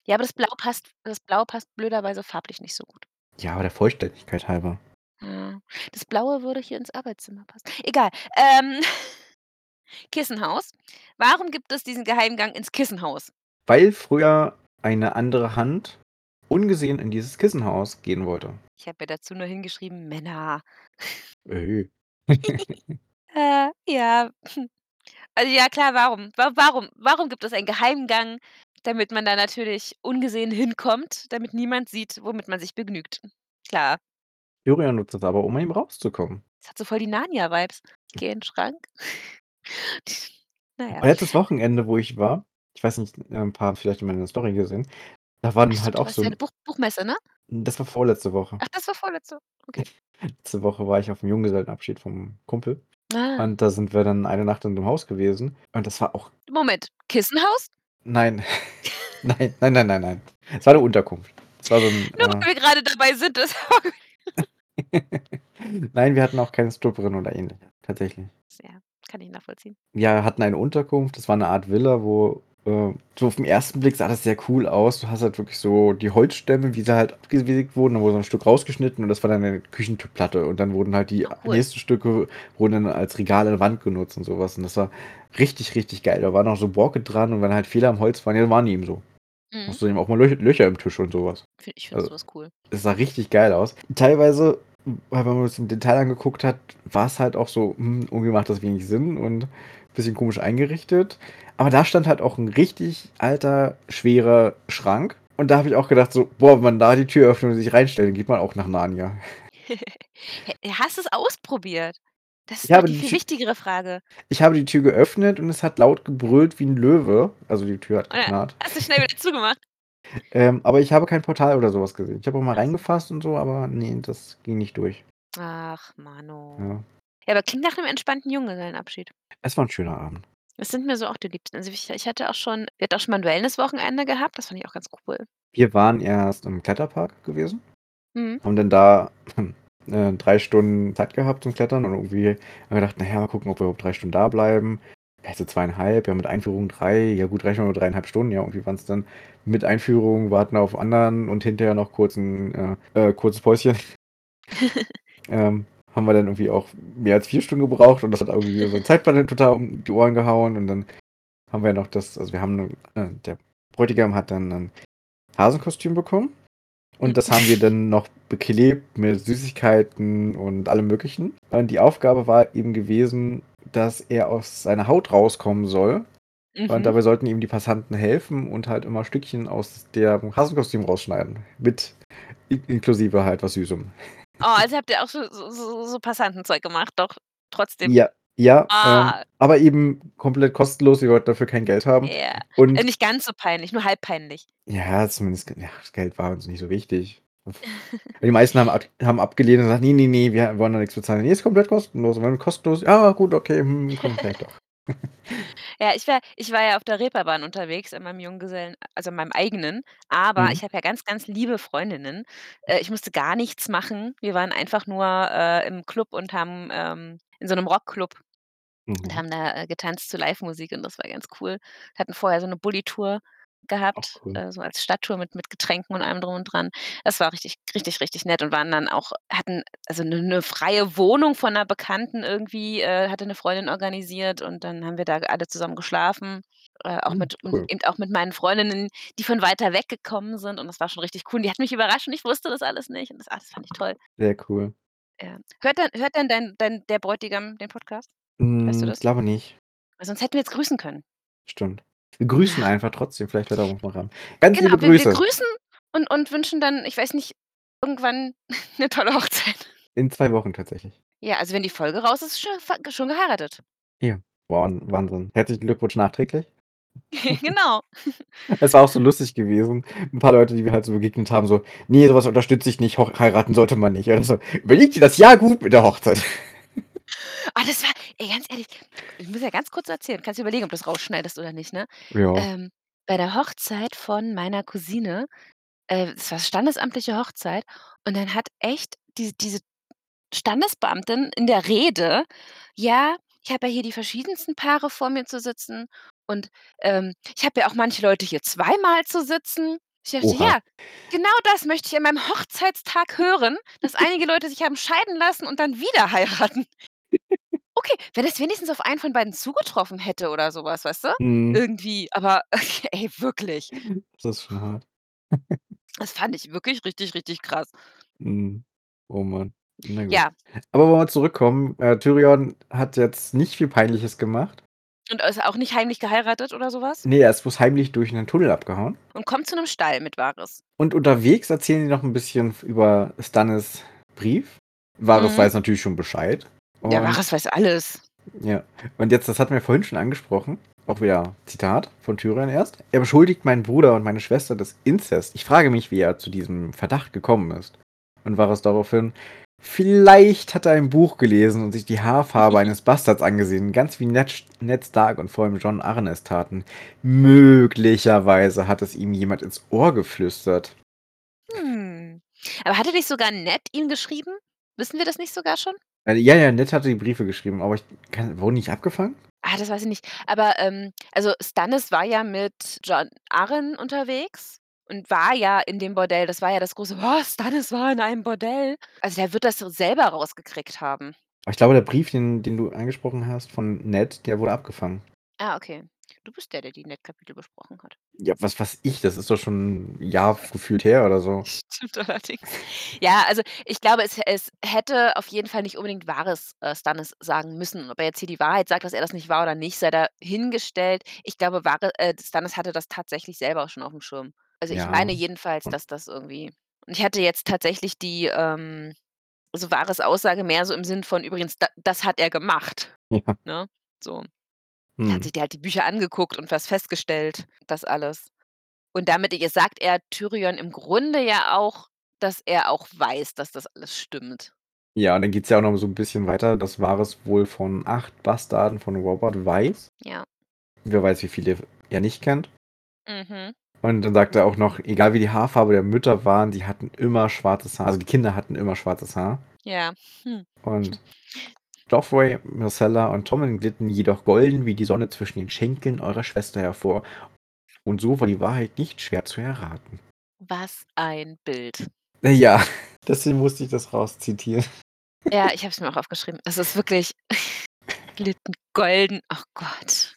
[SPEAKER 1] Ja, aber das Blau passt das Blau passt blöderweise farblich nicht so gut.
[SPEAKER 2] Ja, aber der Vollständigkeit halber.
[SPEAKER 1] Ja. Das Blaue würde hier ins Arbeitszimmer passen. Egal. Ähm, Kissenhaus. Warum gibt es diesen Geheimgang ins Kissenhaus?
[SPEAKER 2] Weil früher eine andere Hand ungesehen in dieses Kissenhaus gehen wollte.
[SPEAKER 1] Ich habe mir dazu nur hingeschrieben: „Männer.“
[SPEAKER 2] Äh.
[SPEAKER 1] Äh, ja. Also, ja klar, warum? Wa warum warum gibt es einen Geheimgang, damit man da natürlich ungesehen hinkommt, damit niemand sieht, womit man sich begnügt. Klar.
[SPEAKER 2] Tyrion nutzt das aber, um eben rauszukommen.
[SPEAKER 1] Das hat so voll die Narnia-Vibes. Geh in 'n Schrank. Na ja.
[SPEAKER 2] Letztes Wochenende, wo ich war ich weiß nicht, äh, 'n paar haben vielleicht meine Story gesehen, da war
[SPEAKER 1] Ach so,
[SPEAKER 2] halt
[SPEAKER 1] du
[SPEAKER 2] auch
[SPEAKER 1] warst
[SPEAKER 2] so
[SPEAKER 1] ja
[SPEAKER 2] 'n
[SPEAKER 1] Buch Buchmesse, ne?
[SPEAKER 2] Das war vorletzte Woche.
[SPEAKER 1] Ach, das war vorletzte, okay.
[SPEAKER 2] Letzte Woche war ich auf'm Junggesellenabschied vom Kumpel
[SPEAKER 1] Ah.
[SPEAKER 2] und da sind wir dann eine Nacht in dem Haus gewesen und das war auch
[SPEAKER 1] Moment, Kissenhaus?
[SPEAKER 2] Nein. Nein, nein, nein, nein, nein. Es war 'ne Unterkunft. Es war so 'n,
[SPEAKER 1] Nur
[SPEAKER 2] äh
[SPEAKER 1] weil wir grade dabei sind, das
[SPEAKER 2] Nein, wir hatten auch keine Stripperin oder Ähnliches, tatsächlich.
[SPEAKER 1] Ja, kann ich nachvollziehen.
[SPEAKER 2] Ja, hatten eine Unterkunft, das war 'ne Art Villa, wo, äh so auf'm ersten Blick sah das sehr cool aus. Du hast halt wirklich so die Holzstämme, wie sie halt abgesägt wurden, da wurde so 'n Stück rausgeschnitten und das war dann deine Küchenplatte und dann wurden halt die
[SPEAKER 1] cool.
[SPEAKER 2] nächsten Stücke wurden dann als Regale an der Wand genutzt und so was und das war richtig, richtig geil. Da waren auch so Borke dran und wenn halt Fehler am Holz waren, ja, waren die eben so.
[SPEAKER 1] Mhm.
[SPEAKER 2] Außerdem auch mal Löch Löcher im Tisch und so was.
[SPEAKER 1] Fi ich finde
[SPEAKER 2] Also,
[SPEAKER 1] so was cool.
[SPEAKER 2] es sah richtig geil aus. Teilweise, wenn man sich im Detail angeguckt hat, war's halt auch so: „Hm, irgendwie macht das wenig Sinn und bisschen komisch eingerichtet.“ Aber da stand halt auch 'n richtig alter, schwerer Schrank und da habe ich auch gedacht so: „Boah, wenn man da die Tür öffnet und sich reinstellt, dann geht man auch nach Narnia.“
[SPEAKER 1] He hast du's ausprobiert? Das
[SPEAKER 2] Ich
[SPEAKER 1] ist doch
[SPEAKER 2] habe
[SPEAKER 1] die
[SPEAKER 2] die
[SPEAKER 1] viel
[SPEAKER 2] Tü
[SPEAKER 1] wichtigere Frage.
[SPEAKER 2] Ich habe die Tür geöffnet und es hat laut gebrüllt wie 'n Löwe. Also, die Tür hat
[SPEAKER 1] Und dann
[SPEAKER 2] geknarrt.
[SPEAKER 1] hast du schnell wieder zugemacht?
[SPEAKER 2] Ähm, aber ich habe kein Portal oder so was gesehen. Ich habe auch mal reingefasst und so, aber ne, das ging nicht durch.
[SPEAKER 1] Ach, Manno.
[SPEAKER 2] Ja.
[SPEAKER 1] Ja, aber klingt nach 'nem entspannten Junggesellenabschied.
[SPEAKER 2] Es war 'n schöner Abend.
[SPEAKER 1] Das sind mir so auch die Liebsten. Also, ich ich hatte auch schon wir hatten auch schon mal 'n Wellness-Wochenende gehabt, das fand ich auch ganz cool.
[SPEAKER 2] Wir waren erst im Kletterpark gewesen,
[SPEAKER 1] Mhm.
[SPEAKER 2] haben dann da, äh, 3 Stunden Zeit gehabt zum Klettern und irgendwie haben wir gedacht: „Na ja, mal gucken, ob wir überhaupt 3 Stunden da bleiben.“ Ja, so 2,5, ja, mit Einführung 3. Ja gut, rechnen wir mal 3,5 Stunden. Ja, irgendwie waren's dann mit Einführung, Warten auf anderen und hinterher noch kurz 'n, äh, äh, kurzes Päuschen. Ähm, haben wir dann irgendwie auch mehr als 4 Stunden gebraucht und das hat irgendwie unseren Zeitplan total um die Ohren gehauen und dann haben wir noch das also, wir haben, äh der Bräutigam hat dann 'nen Hasenkostüm bekommen und das haben wir dann noch beklebt mit Süßigkeiten und allem Möglichen. Und die Aufgabe war eben gewesen, dass er aus seiner Haut rauskommen soll und
[SPEAKER 1] Mhm.
[SPEAKER 2] dabei sollten ihm die Passanten helfen und halt immer Stückchen aus dem Hasenkostüm rausschneiden mit in inklusive halt was Süßem.
[SPEAKER 1] Oh, also, habt ihr auch so so so so Passantenzeug gemacht, doch trotzdem?
[SPEAKER 2] Ja, ja, ähm,
[SPEAKER 1] Ah.
[SPEAKER 2] aber eben komplett kostenlos. Wir wollten dafür kein Geld haben
[SPEAKER 1] Ja. Äh,
[SPEAKER 2] und
[SPEAKER 1] nicht ganz so peinlich, nur halb peinlich.
[SPEAKER 2] Ja, zumindest ja, das Geld war uns nicht so wichtig. Die meisten haben ab haben abgelehnt und gesagt: „Ne, ne, ne, wir wollen da nix bezahlen.“ „Ne, ist komplett kostenlos.“ Und wenn kostenlos „Ja, gut, okay, hm, komm vielleicht doch.“
[SPEAKER 1] Ja, ich war ich war ja auf der Reeperbahn unterwegs in meinem Junggesellen also, in meinem eigenen, aber
[SPEAKER 2] Mhm.
[SPEAKER 1] ich habe ja ganz, ganz liebe Freundinnen. Äh, ich musste gar nichts machen. Wir waren einfach nur, äh, im Club und haben, ähm in so 'nem Rockclub und
[SPEAKER 2] Mhm.
[SPEAKER 1] haben da, äh, getanzt zu Livemusik und das war ganz cool. Hatten vorher so 'ne Bulli-Tour Gehabt,
[SPEAKER 2] cool.
[SPEAKER 1] äh, so als Stadttour mit mit Getränken und allem drum und dran. Das war richtig richtig, richtig nett und waren dann auch hatten also, 'ne 'ne freie Wohnung von 'ner Bekannten irgendwie, äh, hatte 'ne Freundin organisiert und dann haben wir da alle zusammen geschlafen, äh, auch
[SPEAKER 2] Mhm,
[SPEAKER 1] mit und
[SPEAKER 2] cool.
[SPEAKER 1] eben auch mit meinen Freundinnen, die von weiter weg gekommen sind und das war schon richtig cool. Die hat mich überrascht und ich wusste das alles nicht und das ah, das fand ich toll.
[SPEAKER 2] Sehr cool.
[SPEAKER 1] Ja. Hört denn hört denn dein dein der Bräutigam den Podcast? Weißt du
[SPEAKER 2] Hm, ich
[SPEAKER 1] das?
[SPEAKER 2] glaube nicht.
[SPEAKER 1] Sonst hätten wir jetzt grüßen können.
[SPEAKER 2] Stimmt. Wir grüßen einfach trotzdem, vielleicht hört er auch mal ran. Ganz
[SPEAKER 1] Genau,
[SPEAKER 2] liebe
[SPEAKER 1] wir wir
[SPEAKER 2] Grüße.
[SPEAKER 1] grüßen und und wünschen dann, ich weiß nicht, irgendwann 'ne tolle Hochzeit.
[SPEAKER 2] In 2 Wochen tatsächlich.
[SPEAKER 1] Ja, also, wenn die Folge raus ist, schon schon geheiratet.
[SPEAKER 2] Ja, Wahn Wahnsinn. Herzlichen Glückwunsch nachträglich.
[SPEAKER 1] Genau.
[SPEAKER 2] Es war auch so lustig gewesen. 'N paar Leute, die wir halt so begegnet haben, so: „Ne, so was unterstütze ich nicht, heiraten sollte man nicht.“ Oder so: „Überleg dir das, ja gut mit der Hochzeit.“
[SPEAKER 1] Ah, das war ey, ganz ehrlich, ich muss ja ganz kurz erzählen, kannst dir überlegen, ob du's rausschneidest oder nicht, ne?
[SPEAKER 2] Ja.
[SPEAKER 1] Ähm, bei der Hochzeit von meiner Cousine äh, es war standesamtliche Hochzeit und dann hat echt die diese Standesbeamtin in der Rede: „Ja, ich habe ja hier die verschiedensten Paare vor mir zu sitzen und, ähm, ich habe ja auch manche Leute hier zweimal zu sitzen.“ Ich dachte:
[SPEAKER 2] Oha.
[SPEAKER 1] „Ja, genau das möchte ich an meinem Hochzeitstag hören, dass einige Leute sich haben scheiden lassen und dann wieder heiraten.“ Okay, wenn es wenigstens auf einen von beiden zugetroffen hätte oder so was, weißt du?
[SPEAKER 2] Mhm.
[SPEAKER 1] Irgendwie, aber ey, wirklich.
[SPEAKER 2] Das ist schon hart.
[SPEAKER 1] Das fand ich wirklich richtig, richtig krass.
[SPEAKER 2] Mhm. Oh Mann. Na gut.
[SPEAKER 1] Ja.
[SPEAKER 2] Aber wollen wir zurückkommen. Äh, Tyrion hat jetzt nicht viel Peinliches gemacht.
[SPEAKER 1] Und ist auch nicht heimlich geheiratet oder so was?
[SPEAKER 2] Ne, er ist bloß heimlich durch 'nen Tunnel abgehauen.
[SPEAKER 1] Und kommt zu 'nem Stall mit Varys.
[SPEAKER 2] Und unterwegs erzählen die noch 'n bisschen über Stannis' Brief. Varys
[SPEAKER 1] Mhm.
[SPEAKER 2] weiß natürlich schon Bescheid.
[SPEAKER 1] Ja,
[SPEAKER 2] Und
[SPEAKER 1] Varys weiß alles.
[SPEAKER 2] ja, und jetzt, das hatten wir vorhin schon angesprochen, auch wieder Zitat von Tyrion erst. Er beschuldigt meinen Bruder und meine Schwester des Inzest. Ich frage mich, wie er zu diesem Verdacht gekommen ist. Und Varys daraufhin, vielleicht hat er ein Buch gelesen und sich die Haarfarbe eines Bastards angesehen, ganz wie Ned, Ned Stark und vor allem John Arryn es taten. Möglicherweise hat es ihm jemand ins Ohr geflüstert.
[SPEAKER 1] Hm. Aber hatte nicht sogar Ned ihm geschrieben? Wissen wir das nicht sogar schon?
[SPEAKER 2] Äh, Ja, ja, Ned hatte die Briefe geschrieben, aber ich kann, wurden nicht abgefangen?
[SPEAKER 1] Ah, das weiß ich nicht. Aber, ähm, also Stannis war ja mit John Arryn unterwegs und war ja in dem Bordell. Das war ja das große: „Was, Stannis war in einem Bordell?“ Also, der wird das so selber rausgekriegt haben.
[SPEAKER 2] Aber ich glaube, der Brief, den, den du angesprochen hast von Ned, der wurde abgefangen.
[SPEAKER 1] Ah, okay. Du bist der, der die Ned-Kapitel besprochen hat.
[SPEAKER 2] Ja, was weiß ich, das ist doch schon ein Jahr gefühlt her oder so.
[SPEAKER 1] Stimmt allerdings. Ja, also ich glaube, es es hätte auf jeden Fall nicht unbedingt Wahres, äh, Stannis sagen müssen. Ob er jetzt hier die Wahrheit sagt, dass er das nicht war oder nicht, sei dahingestellt. Ich glaube, Wahre äh, Stannis hatte das tatsächlich selber auch schon aufm Schirm. Also, ich
[SPEAKER 2] Ja.
[SPEAKER 1] meine jedenfalls, dass das irgendwie und ich hatte jetzt tatsächlich die, ähm also Wahres Aussage mehr so im Sinn von: „Übrigens, da das hat er gemacht“,
[SPEAKER 2] Ja.
[SPEAKER 1] ne? So. Er hat
[SPEAKER 2] Mhm.
[SPEAKER 1] sich der hat die Bücher angeguckt und was festgestellt, das alles. Und damit ihr sagt er Tyrion im Grunde ja auch, dass er auch weiß, dass das alles stimmt.
[SPEAKER 2] Ja, und dann geht's ja auch noch so ein bisschen weiter. Das Wahres wohl von 8 Bastarden von Robert weiß.
[SPEAKER 1] Ja.
[SPEAKER 2] Wer weiß, wie viele er nicht kennt.
[SPEAKER 1] Mhm.
[SPEAKER 2] Und dann sagt er auch noch, egal wie die Haarfarbe der Mütter waren, die hatten immer schwarzes Haar. Also die Kinder hatten immer schwarzes Haar.
[SPEAKER 1] Ja. Hm.
[SPEAKER 2] Und Joffrey, Myrcella und Tommen glitten jedoch golden wie die Sonne zwischen den Schenkeln eurer Schwester hervor. Und so war die Wahrheit nicht schwer zu erraten.
[SPEAKER 1] Was ein Bild.
[SPEAKER 2] Ja, deswegen musste ich das rauszitieren.
[SPEAKER 1] Ja, ich habe es mir auch aufgeschrieben. Es ist wirklich glitten golden. Ach Gott.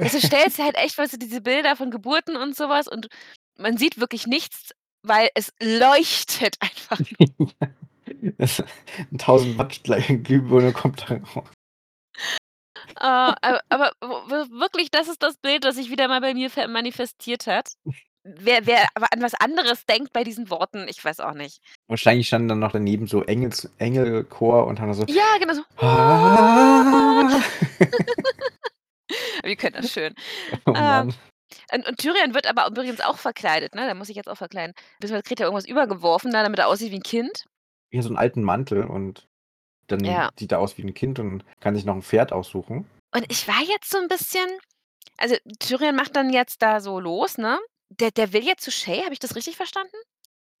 [SPEAKER 1] Also, stellst dir halt echt, weißt du, diese Bilder von Geburten und so was und man sieht wirklich nichts, weil es leuchtet einfach
[SPEAKER 2] Das 1000 Watt Glühbirne kommt da raus.
[SPEAKER 1] Äh, aber aber wirklich, das ist das Bild, das sich wieder mal bei mir manifestiert hat. Wer wer aber an was anderes denkt bei diesen Worten, ich weiß auch nicht.
[SPEAKER 2] Wahrscheinlich standen dann noch daneben so Engels Engelchor und haben da so
[SPEAKER 1] Ja, genau so.
[SPEAKER 2] Ah.
[SPEAKER 1] Wir können das schön.
[SPEAKER 2] Oh
[SPEAKER 1] Ähm,
[SPEAKER 2] Mann.
[SPEAKER 1] und und Tyrion wird aber übrigens auch verkleidet, ne? Der muss sich jetzt auch verkleiden. Beziehungsweise kriegt er irgendwas übergeworfen, ne, damit er aussieht wie 'n Kind.
[SPEAKER 2] Ja, so 'n alten Mantel und dann
[SPEAKER 1] Ja.
[SPEAKER 2] sieht er aus wie 'n Kind und kann sich noch 'n Pferd aussuchen.
[SPEAKER 1] Und ich war jetzt so 'n bisschen also, Tyrion macht dann jetzt da so los, ne? Der der will jetzt zu Shae, habe ich das richtig verstanden?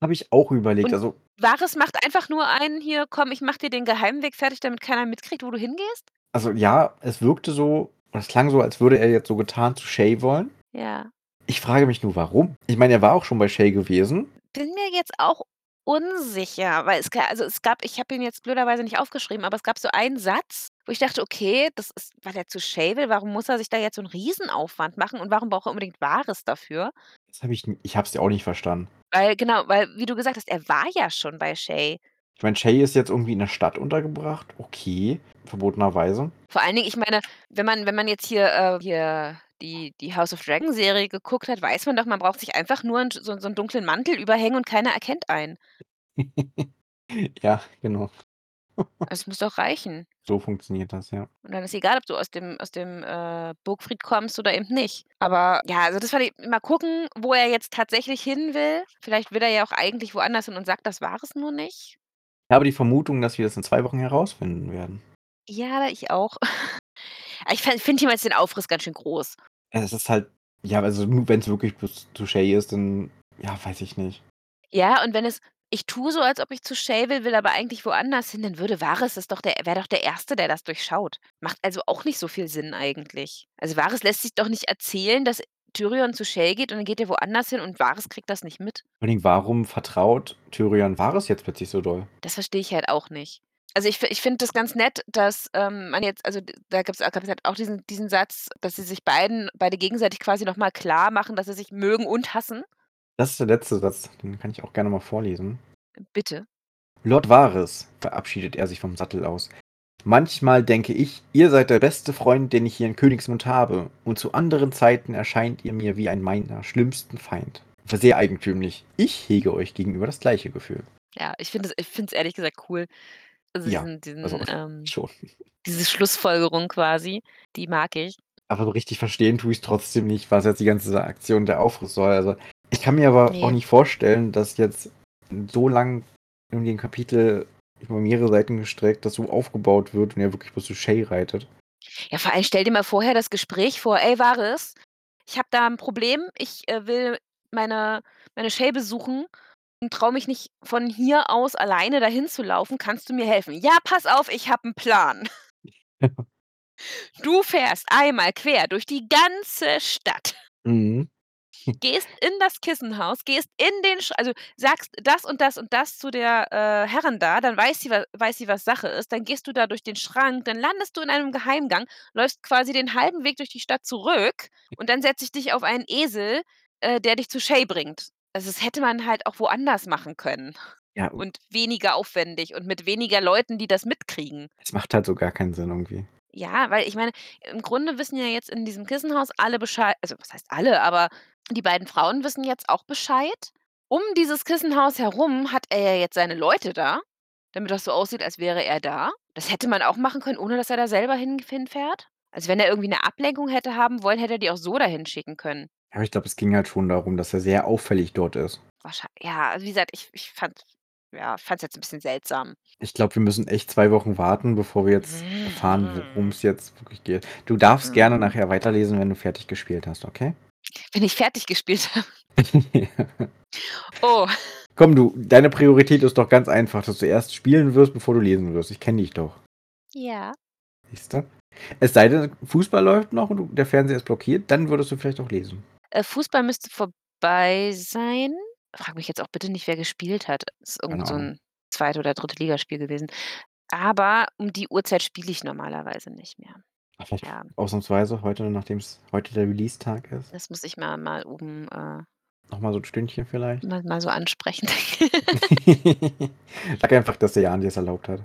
[SPEAKER 2] Habe ich auch überlegt.
[SPEAKER 1] Und
[SPEAKER 2] Also
[SPEAKER 1] Varys macht einfach nur einen hier: „Komm, ich mache dir den Geheimweg fertig, damit keiner mitkriegt, wo du hingehst?“
[SPEAKER 2] also ja, es wirkte so es klang so, als würde er jetzt so getan zu Shae wollen.
[SPEAKER 1] Ja.
[SPEAKER 2] Ich frage mich nur, warum? Ich meine, er war auch schon bei Shae gewesen.
[SPEAKER 1] Bin mir jetzt auch unsicher, weil es ga also, es gab ich habe ihn jetzt blöderweise nicht aufgeschrieben, aber es gab so einen Satz, wo ich dachte: „Okay, das ist weil er zu will, warum muss er sich da jetzt so 'n Riesenaufwand machen und warum braucht er unbedingt Varys dafür?“
[SPEAKER 2] Das habe ich n ich habe es ja auch nicht verstanden.
[SPEAKER 1] Weil genau, weil wie du gesagt hast, er war ja schon bei Shae.
[SPEAKER 2] Ich meine, Shae ist jetzt irgendwie in der Stadt untergebracht. Okay, verbotenerweise.
[SPEAKER 1] Vor allen Dingen, ich meine, wenn man wenn man jetzt hier äh, hier die die House of Dragon Serie geguckt hat, weiß man doch, man braucht sich einfach nur 'n so 'n so 'n dunklen Mantel überhängen und keiner erkennt einen.
[SPEAKER 2] Ja, genau.
[SPEAKER 1] Es muss doch reichen.
[SPEAKER 2] So funktioniert das, ja.
[SPEAKER 1] Und dann ist egal, ob du aus dem aus dem, äh, Burgfried kommst oder eben nicht. Aber ja, also das fand ich mal gucken, wo er jetzt tatsächlich hin will. Vielleicht will er ja auch eigentlich woanders hin und sagt, das war es nur nicht.
[SPEAKER 2] Ich habe die Vermutung, dass wir das in 2 Wochen herausfinden werden.
[SPEAKER 1] Ja, ich auch. Ich fin finde jemals den Aufriss ganz schön groß.
[SPEAKER 2] Es ist halt ja, also nur wenn's wirklich zu Shae ist, dann ja, weiß ich nicht.
[SPEAKER 1] Ja, und wenn es ich tue so, als ob ich zu Shae will, will aber eigentlich woanders hin, dann würde Varys ist doch der wäre doch der Erste, der das durchschaut. Macht also auch nicht so viel Sinn eigentlich. Also, Varys lässt sich doch nicht erzählen, dass Tyrion zu Shae geht und dann geht er woanders hin und Varys kriegt das nicht mit.
[SPEAKER 2] Vor allen Dingen, warum vertraut Tyrion Varys jetzt plötzlich so doll?
[SPEAKER 1] Das verstehe ich halt auch nicht. Also, ich fi ich finde das ganz nett, dass, ähm, man jetzt also, d da gibt's gab's halt auch diesen diesen Satz, dass sie sich beiden beide gegenseitig quasi noch mal klarmachen, dass sie sich mögen und hassen.
[SPEAKER 2] Das ist der letzte Satz, den kann ich auch gerne mal vorlesen.
[SPEAKER 1] Bitte.
[SPEAKER 2] „Lord Varys“, verabschiedet er sich vom Sattel aus. „Manchmal denke ich, ihr seid der beste Freund, den ich hier in Königsmund habe, und zu anderen Zeiten erscheint ihr mir wie ein meiner schlimmsten Feind. Sehr eigentümlich. Ich hege euch gegenüber das gleiche Gefühl.“
[SPEAKER 1] Ja, es ich finde es ehrlich gesagt cool. Also,
[SPEAKER 2] Ja,
[SPEAKER 1] diesen
[SPEAKER 2] also
[SPEAKER 1] diesen, ähm
[SPEAKER 2] schon.
[SPEAKER 1] diese Schlussfolgerung quasi, die mag ich.
[SPEAKER 2] Aber so richtig verstehen tue ich's trotzdem nicht, was jetzt die ganze Aktion der Aufriss soll. Also, ich kann mir aber auch
[SPEAKER 1] Ne.
[SPEAKER 2] nicht vorstellen, dass jetzt so lang irgendwie 'n Kapitel über mehrere Seiten gestreckt, das so aufgebaut wird und er wirklich bloß zu Shay reitet.
[SPEAKER 1] Ja, vor allem stell dir mal vorher das Gespräch vor: „Ey, Varys, ich habe da 'n Problem. Ich, äh, will meine meine Shay besuchen und traue mich nicht, von hier aus alleine dahin zu laufen. Kannst du mir helfen?“ „Ja, pass auf, ich habe 'n Plan.“ Du fährst einmal quer durch die ganze Stadt.
[SPEAKER 2] Mhm.
[SPEAKER 1] Gehst in das Kissenhaus, gehst in den Sch also, sagst das und das und das zu der, äh, Herrin da, dann weiß sie wa weiß sie, was Sache ist. Dann gehst du da durch den Schrank, dann landest du in einem Geheimgang, läufst quasi den halben Weg durch die Stadt zurück und dann setze ich dich auf einen Esel, äh, der dich zu Shay bringt. Also, das hätte man halt auch woanders machen können
[SPEAKER 2] Ja.
[SPEAKER 1] und weniger aufwendig und mit weniger Leuten, die das mitkriegen.
[SPEAKER 2] Es macht halt so gar keinen Sinn irgendwie.
[SPEAKER 1] Ja, weil ich meine, im Grunde wissen ja jetzt in diesem Kissenhaus alle Beschei also, was heißt alle, aber die beiden Frauen wissen jetzt auch Bescheid. Um dieses Kissenhaus herum hat er ja jetzt seine Leute da, damit das so aussieht, als wäre er da. Das hätte man auch machen können, ohne dass er da selber hin hinfährt. Also, wenn er irgendwie 'ne Ablenkung hätte haben wollen, hätte er die auch so dahin schicken können.
[SPEAKER 2] Aber ich glaube, es ging halt schon darum, dass er sehr auffällig dort ist.
[SPEAKER 1] Wahrschei ja, also, wie gesagt, ich ich fand ja, fand's jetzt 'n bisschen seltsam.
[SPEAKER 2] Ich glaube, wir müssen echt 2 Wochen warten, bevor wir jetzt erfahren, worum's jetzt wirklich geht. Du darfst gerne
[SPEAKER 1] Mhm.
[SPEAKER 2] nachher weiterlesen, wenn du fertig gespielt hast, okay?
[SPEAKER 1] Wenn ich fertig gespielt habe. Oh.
[SPEAKER 2] Komm, du, deine Priorität ist doch ganz einfach, dass du erst spielen wirst, bevor du lesen wirst. Ich kenne dich doch.
[SPEAKER 1] Ja.
[SPEAKER 2] Siehst du? Es sei denn, Fußball läuft noch und der Fernseher ist blockiert, dann würdest du vielleicht auch lesen.
[SPEAKER 1] Äh, Fußball müsste vorbei sein. Frage mich jetzt auch bitte nicht, wer gespielt hat. Ist
[SPEAKER 2] Keine
[SPEAKER 1] irgend so
[SPEAKER 2] Ahnung.
[SPEAKER 1] 'n oder Drittligaspiel gewesen. Aber um die Uhrzeit spiele ich normalerweise nicht mehr.
[SPEAKER 2] Ach, vielleicht
[SPEAKER 1] Ja.
[SPEAKER 2] ausnahmsweise heute, nachdem's heute der Release-Tag ist?
[SPEAKER 1] Das muss ich mal mal oben, äh
[SPEAKER 2] Noch mal so 'n Stündchen vielleicht?
[SPEAKER 1] mal mal so ansprechen.
[SPEAKER 2] Sag einfach, dass der Jan dir's erlaubt hat.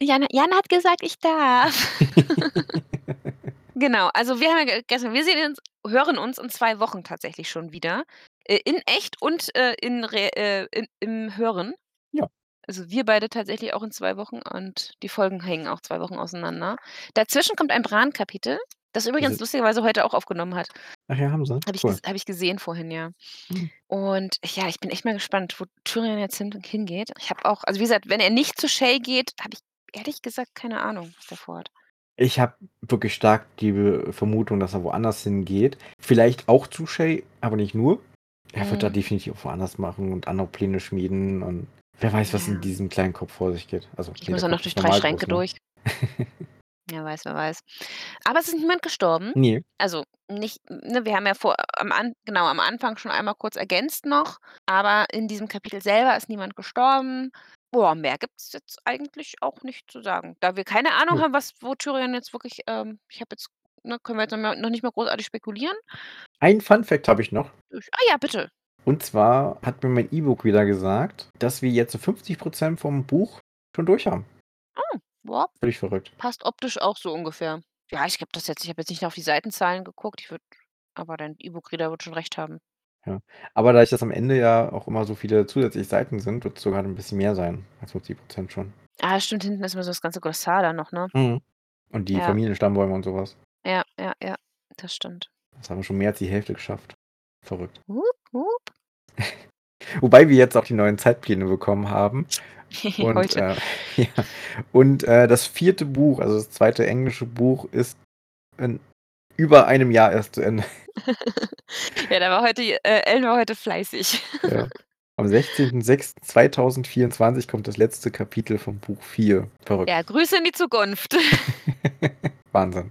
[SPEAKER 1] Jan Jan hat gesagt, ich darf. Genau, also, wir haben ja ge gestern wir sehen uns hören uns in 2 Wochen tatsächlich schon wieder, äh, in echt und, äh, in re äh, in im Hören.
[SPEAKER 2] Ja.
[SPEAKER 1] Also, wir beide tatsächlich auch in 2 Wochen und die Folgen hängen auch 2 Wochen auseinander. Dazwischen kommt ein Bran-Kapitel, das übrigens
[SPEAKER 2] ist
[SPEAKER 1] lustigerweise heute auch aufgenommen hat.
[SPEAKER 2] Ach ja, haben sie?
[SPEAKER 1] Habe ich
[SPEAKER 2] Cool.
[SPEAKER 1] ges habe ich gesehen vorhin, ja.
[SPEAKER 2] Mhm.
[SPEAKER 1] Und ja, ich bin echt mal gespannt, wo Tyrion jetzt hin hingeht. Ich habe auch also, wie gesagt, wenn er nicht zu Shay geht, habe ich ehrlich gesagt keine Ahnung, was der vorhat.
[SPEAKER 2] Ich habe wirklich stark die Vermutung, dass er woanders hingeht. Vielleicht auch zu Shay, aber nicht nur. Er wird da
[SPEAKER 1] Mhm.
[SPEAKER 2] definitiv woanders machen und andere Pläne schmieden und wer weiß, was in
[SPEAKER 1] Ja.
[SPEAKER 2] diesem kleinen Kopf vor sich geht. Also,
[SPEAKER 1] Vielleicht
[SPEAKER 2] ne,
[SPEAKER 1] muss er noch durch
[SPEAKER 2] ist
[SPEAKER 1] 3
[SPEAKER 2] normal
[SPEAKER 1] Schränke
[SPEAKER 2] groß, ne?
[SPEAKER 1] durch. Wer weiß, wer weiß. Aber es ist niemand gestorben.
[SPEAKER 2] Ne.
[SPEAKER 1] Also, nicht ne, wir haben ja vor am An genau, am Anfang schon einmal kurz ergänzt noch, aber in diesem Kapitel selber ist niemand gestorben. Boah, mehr gibt's jetzt eigentlich auch nicht zu sagen. Da wir keine Ahnung
[SPEAKER 2] Nö.
[SPEAKER 1] haben, was wo Tyrion jetzt wirklich, ähm ich habe jetzt ne, können wir jetzt noch mal noch nicht mal großartig spekulieren.
[SPEAKER 2] Ein Fun-Fact habe ich noch.
[SPEAKER 1] Ich ah ja, bitte.
[SPEAKER 2] Und zwar hat mir mein E-Book wieder gesagt, dass wir jetzt so 50 % vom Buch schon durch haben.
[SPEAKER 1] Oh, ja.
[SPEAKER 2] Völlig verrückt.
[SPEAKER 1] Passt optisch auch so ungefähr. Ja, ich habe das jetzt ich habe jetzt nicht auf die Seitenzahlen geguckt. Ich würde aber dein E-Book-Reader wird schon recht haben.
[SPEAKER 2] Ja. Aber dadurch, dass am Ende ja auch immer so viele zusätzliche Seiten sind, wird's sogar 'n bisschen mehr sein als 50 % schon.
[SPEAKER 1] Ah, stimmt, hinten ist immer so das ganze Glossar da noch, ne?
[SPEAKER 2] Mhm. Und die
[SPEAKER 1] Ja.
[SPEAKER 2] Familienstammbäume und so was.
[SPEAKER 1] Ja, ja, ja, das stimmt.
[SPEAKER 2] Jetzt haben wir schon mehr als die Hälfte geschafft. Verrückt.
[SPEAKER 1] Wup, wup.
[SPEAKER 2] Wobei wir jetzt auch die neuen Zeitpläne bekommen haben und,
[SPEAKER 1] Heute.
[SPEAKER 2] äh ja, und, äh, das 4. Buch, also das 2. englische Buch ist in über einem Jahr erst zu Ende.
[SPEAKER 1] Ja, da war heute äh, Ellen war heute fleißig.
[SPEAKER 2] Ja. Am 16.06.2024 kommt das letzte Kapitel von Buch 4. Verrückt.
[SPEAKER 1] Ja, Grüße in die Zukunft.
[SPEAKER 2] Wahnsinn.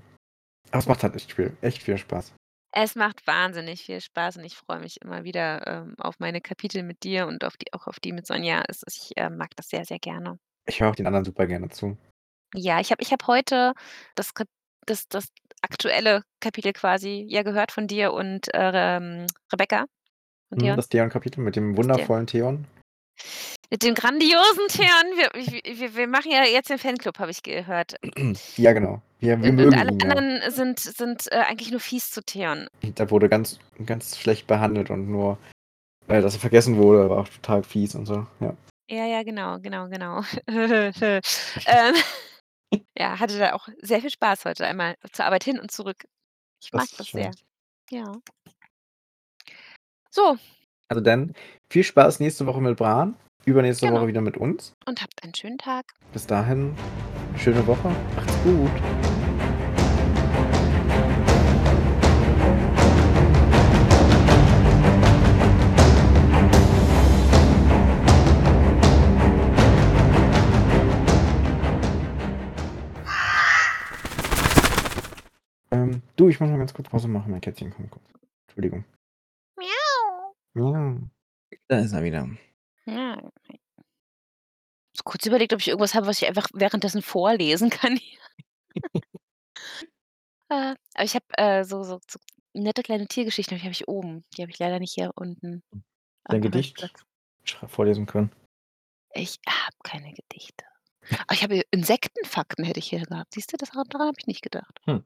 [SPEAKER 2] Aber es macht halt echt viel echt viel Spaß.
[SPEAKER 1] Es macht wahnsinnig viel Spaß und ich freue mich immer wieder, ähm, auf meine Kapitel mit dir und auf die auch auf die mit Sonja. Es ist ich, äh, mag das sehr, sehr gerne.
[SPEAKER 2] Ich höre auch den anderen super gerne zu.
[SPEAKER 1] Ja, ich habe ich habe heute das Kap das das aktuelle Kapitel quasi, ja, gehört von dir und, äh, ähm, Rebecca
[SPEAKER 2] Mhm,
[SPEAKER 1] Theon.
[SPEAKER 2] das Theon-Kapitel mit dem wundervollen Theon.
[SPEAKER 1] Mit dem grandiosen Theon. Wir wir wir machen ja jetzt den Fanclub, habe ich gehört.
[SPEAKER 2] Ja, genau. Wir wir
[SPEAKER 1] Und und
[SPEAKER 2] mögen
[SPEAKER 1] alle
[SPEAKER 2] ihn ja.
[SPEAKER 1] anderen sind sind, äh, eigentlich nur fies zu Theon.
[SPEAKER 2] Der wurde ganz ganz schlecht behandelt und nur, äh, dass er vergessen wurde, war auch total fies und so, ja.
[SPEAKER 1] Ja, ja, genau, genau, genau. Ähm, ja, hatte da auch sehr viel Spaß heute einmal zur Arbeit hin und zurück. Ich mag
[SPEAKER 2] Das ist
[SPEAKER 1] das
[SPEAKER 2] schön.
[SPEAKER 1] sehr. Ja. So.
[SPEAKER 2] Also dann, viel Spaß nächste Woche mit Bran, übernächste Woche
[SPEAKER 1] Genau.
[SPEAKER 2] wieder mit uns.
[SPEAKER 1] Und habt einen schönen Tag.
[SPEAKER 2] Bis dahin, schöne Woche. Macht's gut. Ähm, du, ich muss mal ganz kurz Pause machen. Mein Kätzchen kommt kurz. Entschuldigung.
[SPEAKER 1] Miau.
[SPEAKER 2] Ja. Da ist er wieder.
[SPEAKER 1] Ja. So kurz überlegt, ob ich irgendwas habe, was ich einfach währenddessen vorlesen kann hier. Äh, aber ich habe, äh, so so so nette kleine Tiergeschichten, die habe ich oben. Die habe ich leider nicht hier unten
[SPEAKER 2] Dein
[SPEAKER 1] am
[SPEAKER 2] Gedicht
[SPEAKER 1] Arbeitsplatz.
[SPEAKER 2] schra vorlesen können.
[SPEAKER 1] Ich habe keine Gedichte. Aber ich habe Insektenfakten hätte ich hier gehabt. Siehst du, das daran habe ich nicht gedacht.
[SPEAKER 2] Hm.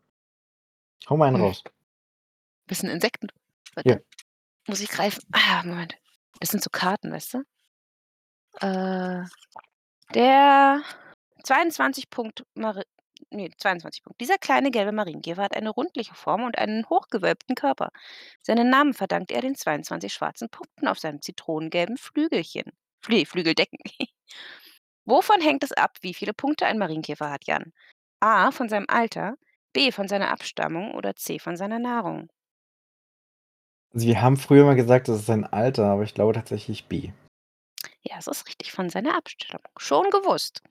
[SPEAKER 2] Hau mal einen
[SPEAKER 1] Hm.
[SPEAKER 2] raus.
[SPEAKER 1] Bisschen Insekten.
[SPEAKER 2] Ja.
[SPEAKER 1] Warte. Muss ich greifen. Ah, Moment. Das sind so Karten, weißt du? Äh, der 22 Punkt Mari ne, 22 Punkt. Dieser kleine gelbe Marienkäfer hat eine rundliche Form und einen hochgewölbten Körper. Seinen Namen verdankt er den 22 schwarzen Punkten auf seinem zitronengelben Flügelchen. Flü Flügeldecken. Wovon hängt es ab, wie viele Punkte ein Marienkäfer hat, Jan? A: Von seinem Alter, B: Von seiner Abstammung oder C: Von seiner Nahrung?
[SPEAKER 2] Also, wir haben früher mal gesagt, das ist sein Alter, aber ich glaube tatsächlich B.
[SPEAKER 1] Ja, es ist richtig, von seiner Abstammung. Schon gewusst.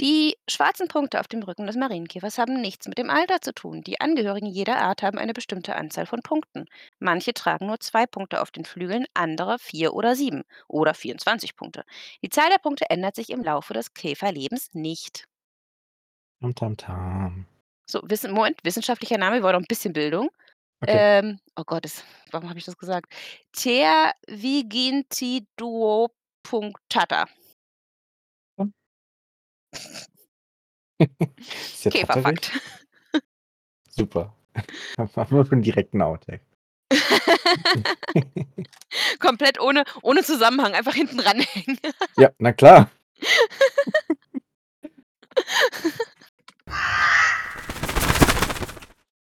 [SPEAKER 1] Die schwarzen Punkte auf dem Rücken des Marienkäfers haben nichts mit dem Alter zu tun. Die Angehörigen jeder Art haben eine bestimmte Anzahl von Punkten. Manche tragen nur zwei Punkte auf den Flügeln, andere vier oder sieben oder 24 Punkte. Die Zahl der Punkte ändert sich im Laufe des Käferlebens nicht.
[SPEAKER 2] Tam, tam, tam.
[SPEAKER 1] So, Wissen, Moment, wissenschaftlicher Name, wir wollen auch ein bisschen Bildung.
[SPEAKER 2] Okay.
[SPEAKER 1] Ähm, oh Gott, das, warum habe ich das gesagt? Tervigentiduopunctata.
[SPEAKER 2] Hm. Ist?
[SPEAKER 1] Käferfakt.
[SPEAKER 2] Super. Haben wir schon direkt einen Outtake.
[SPEAKER 1] Komplett ohne, ohne Zusammenhang, einfach hinten ranhängen.
[SPEAKER 2] Ja, na klar.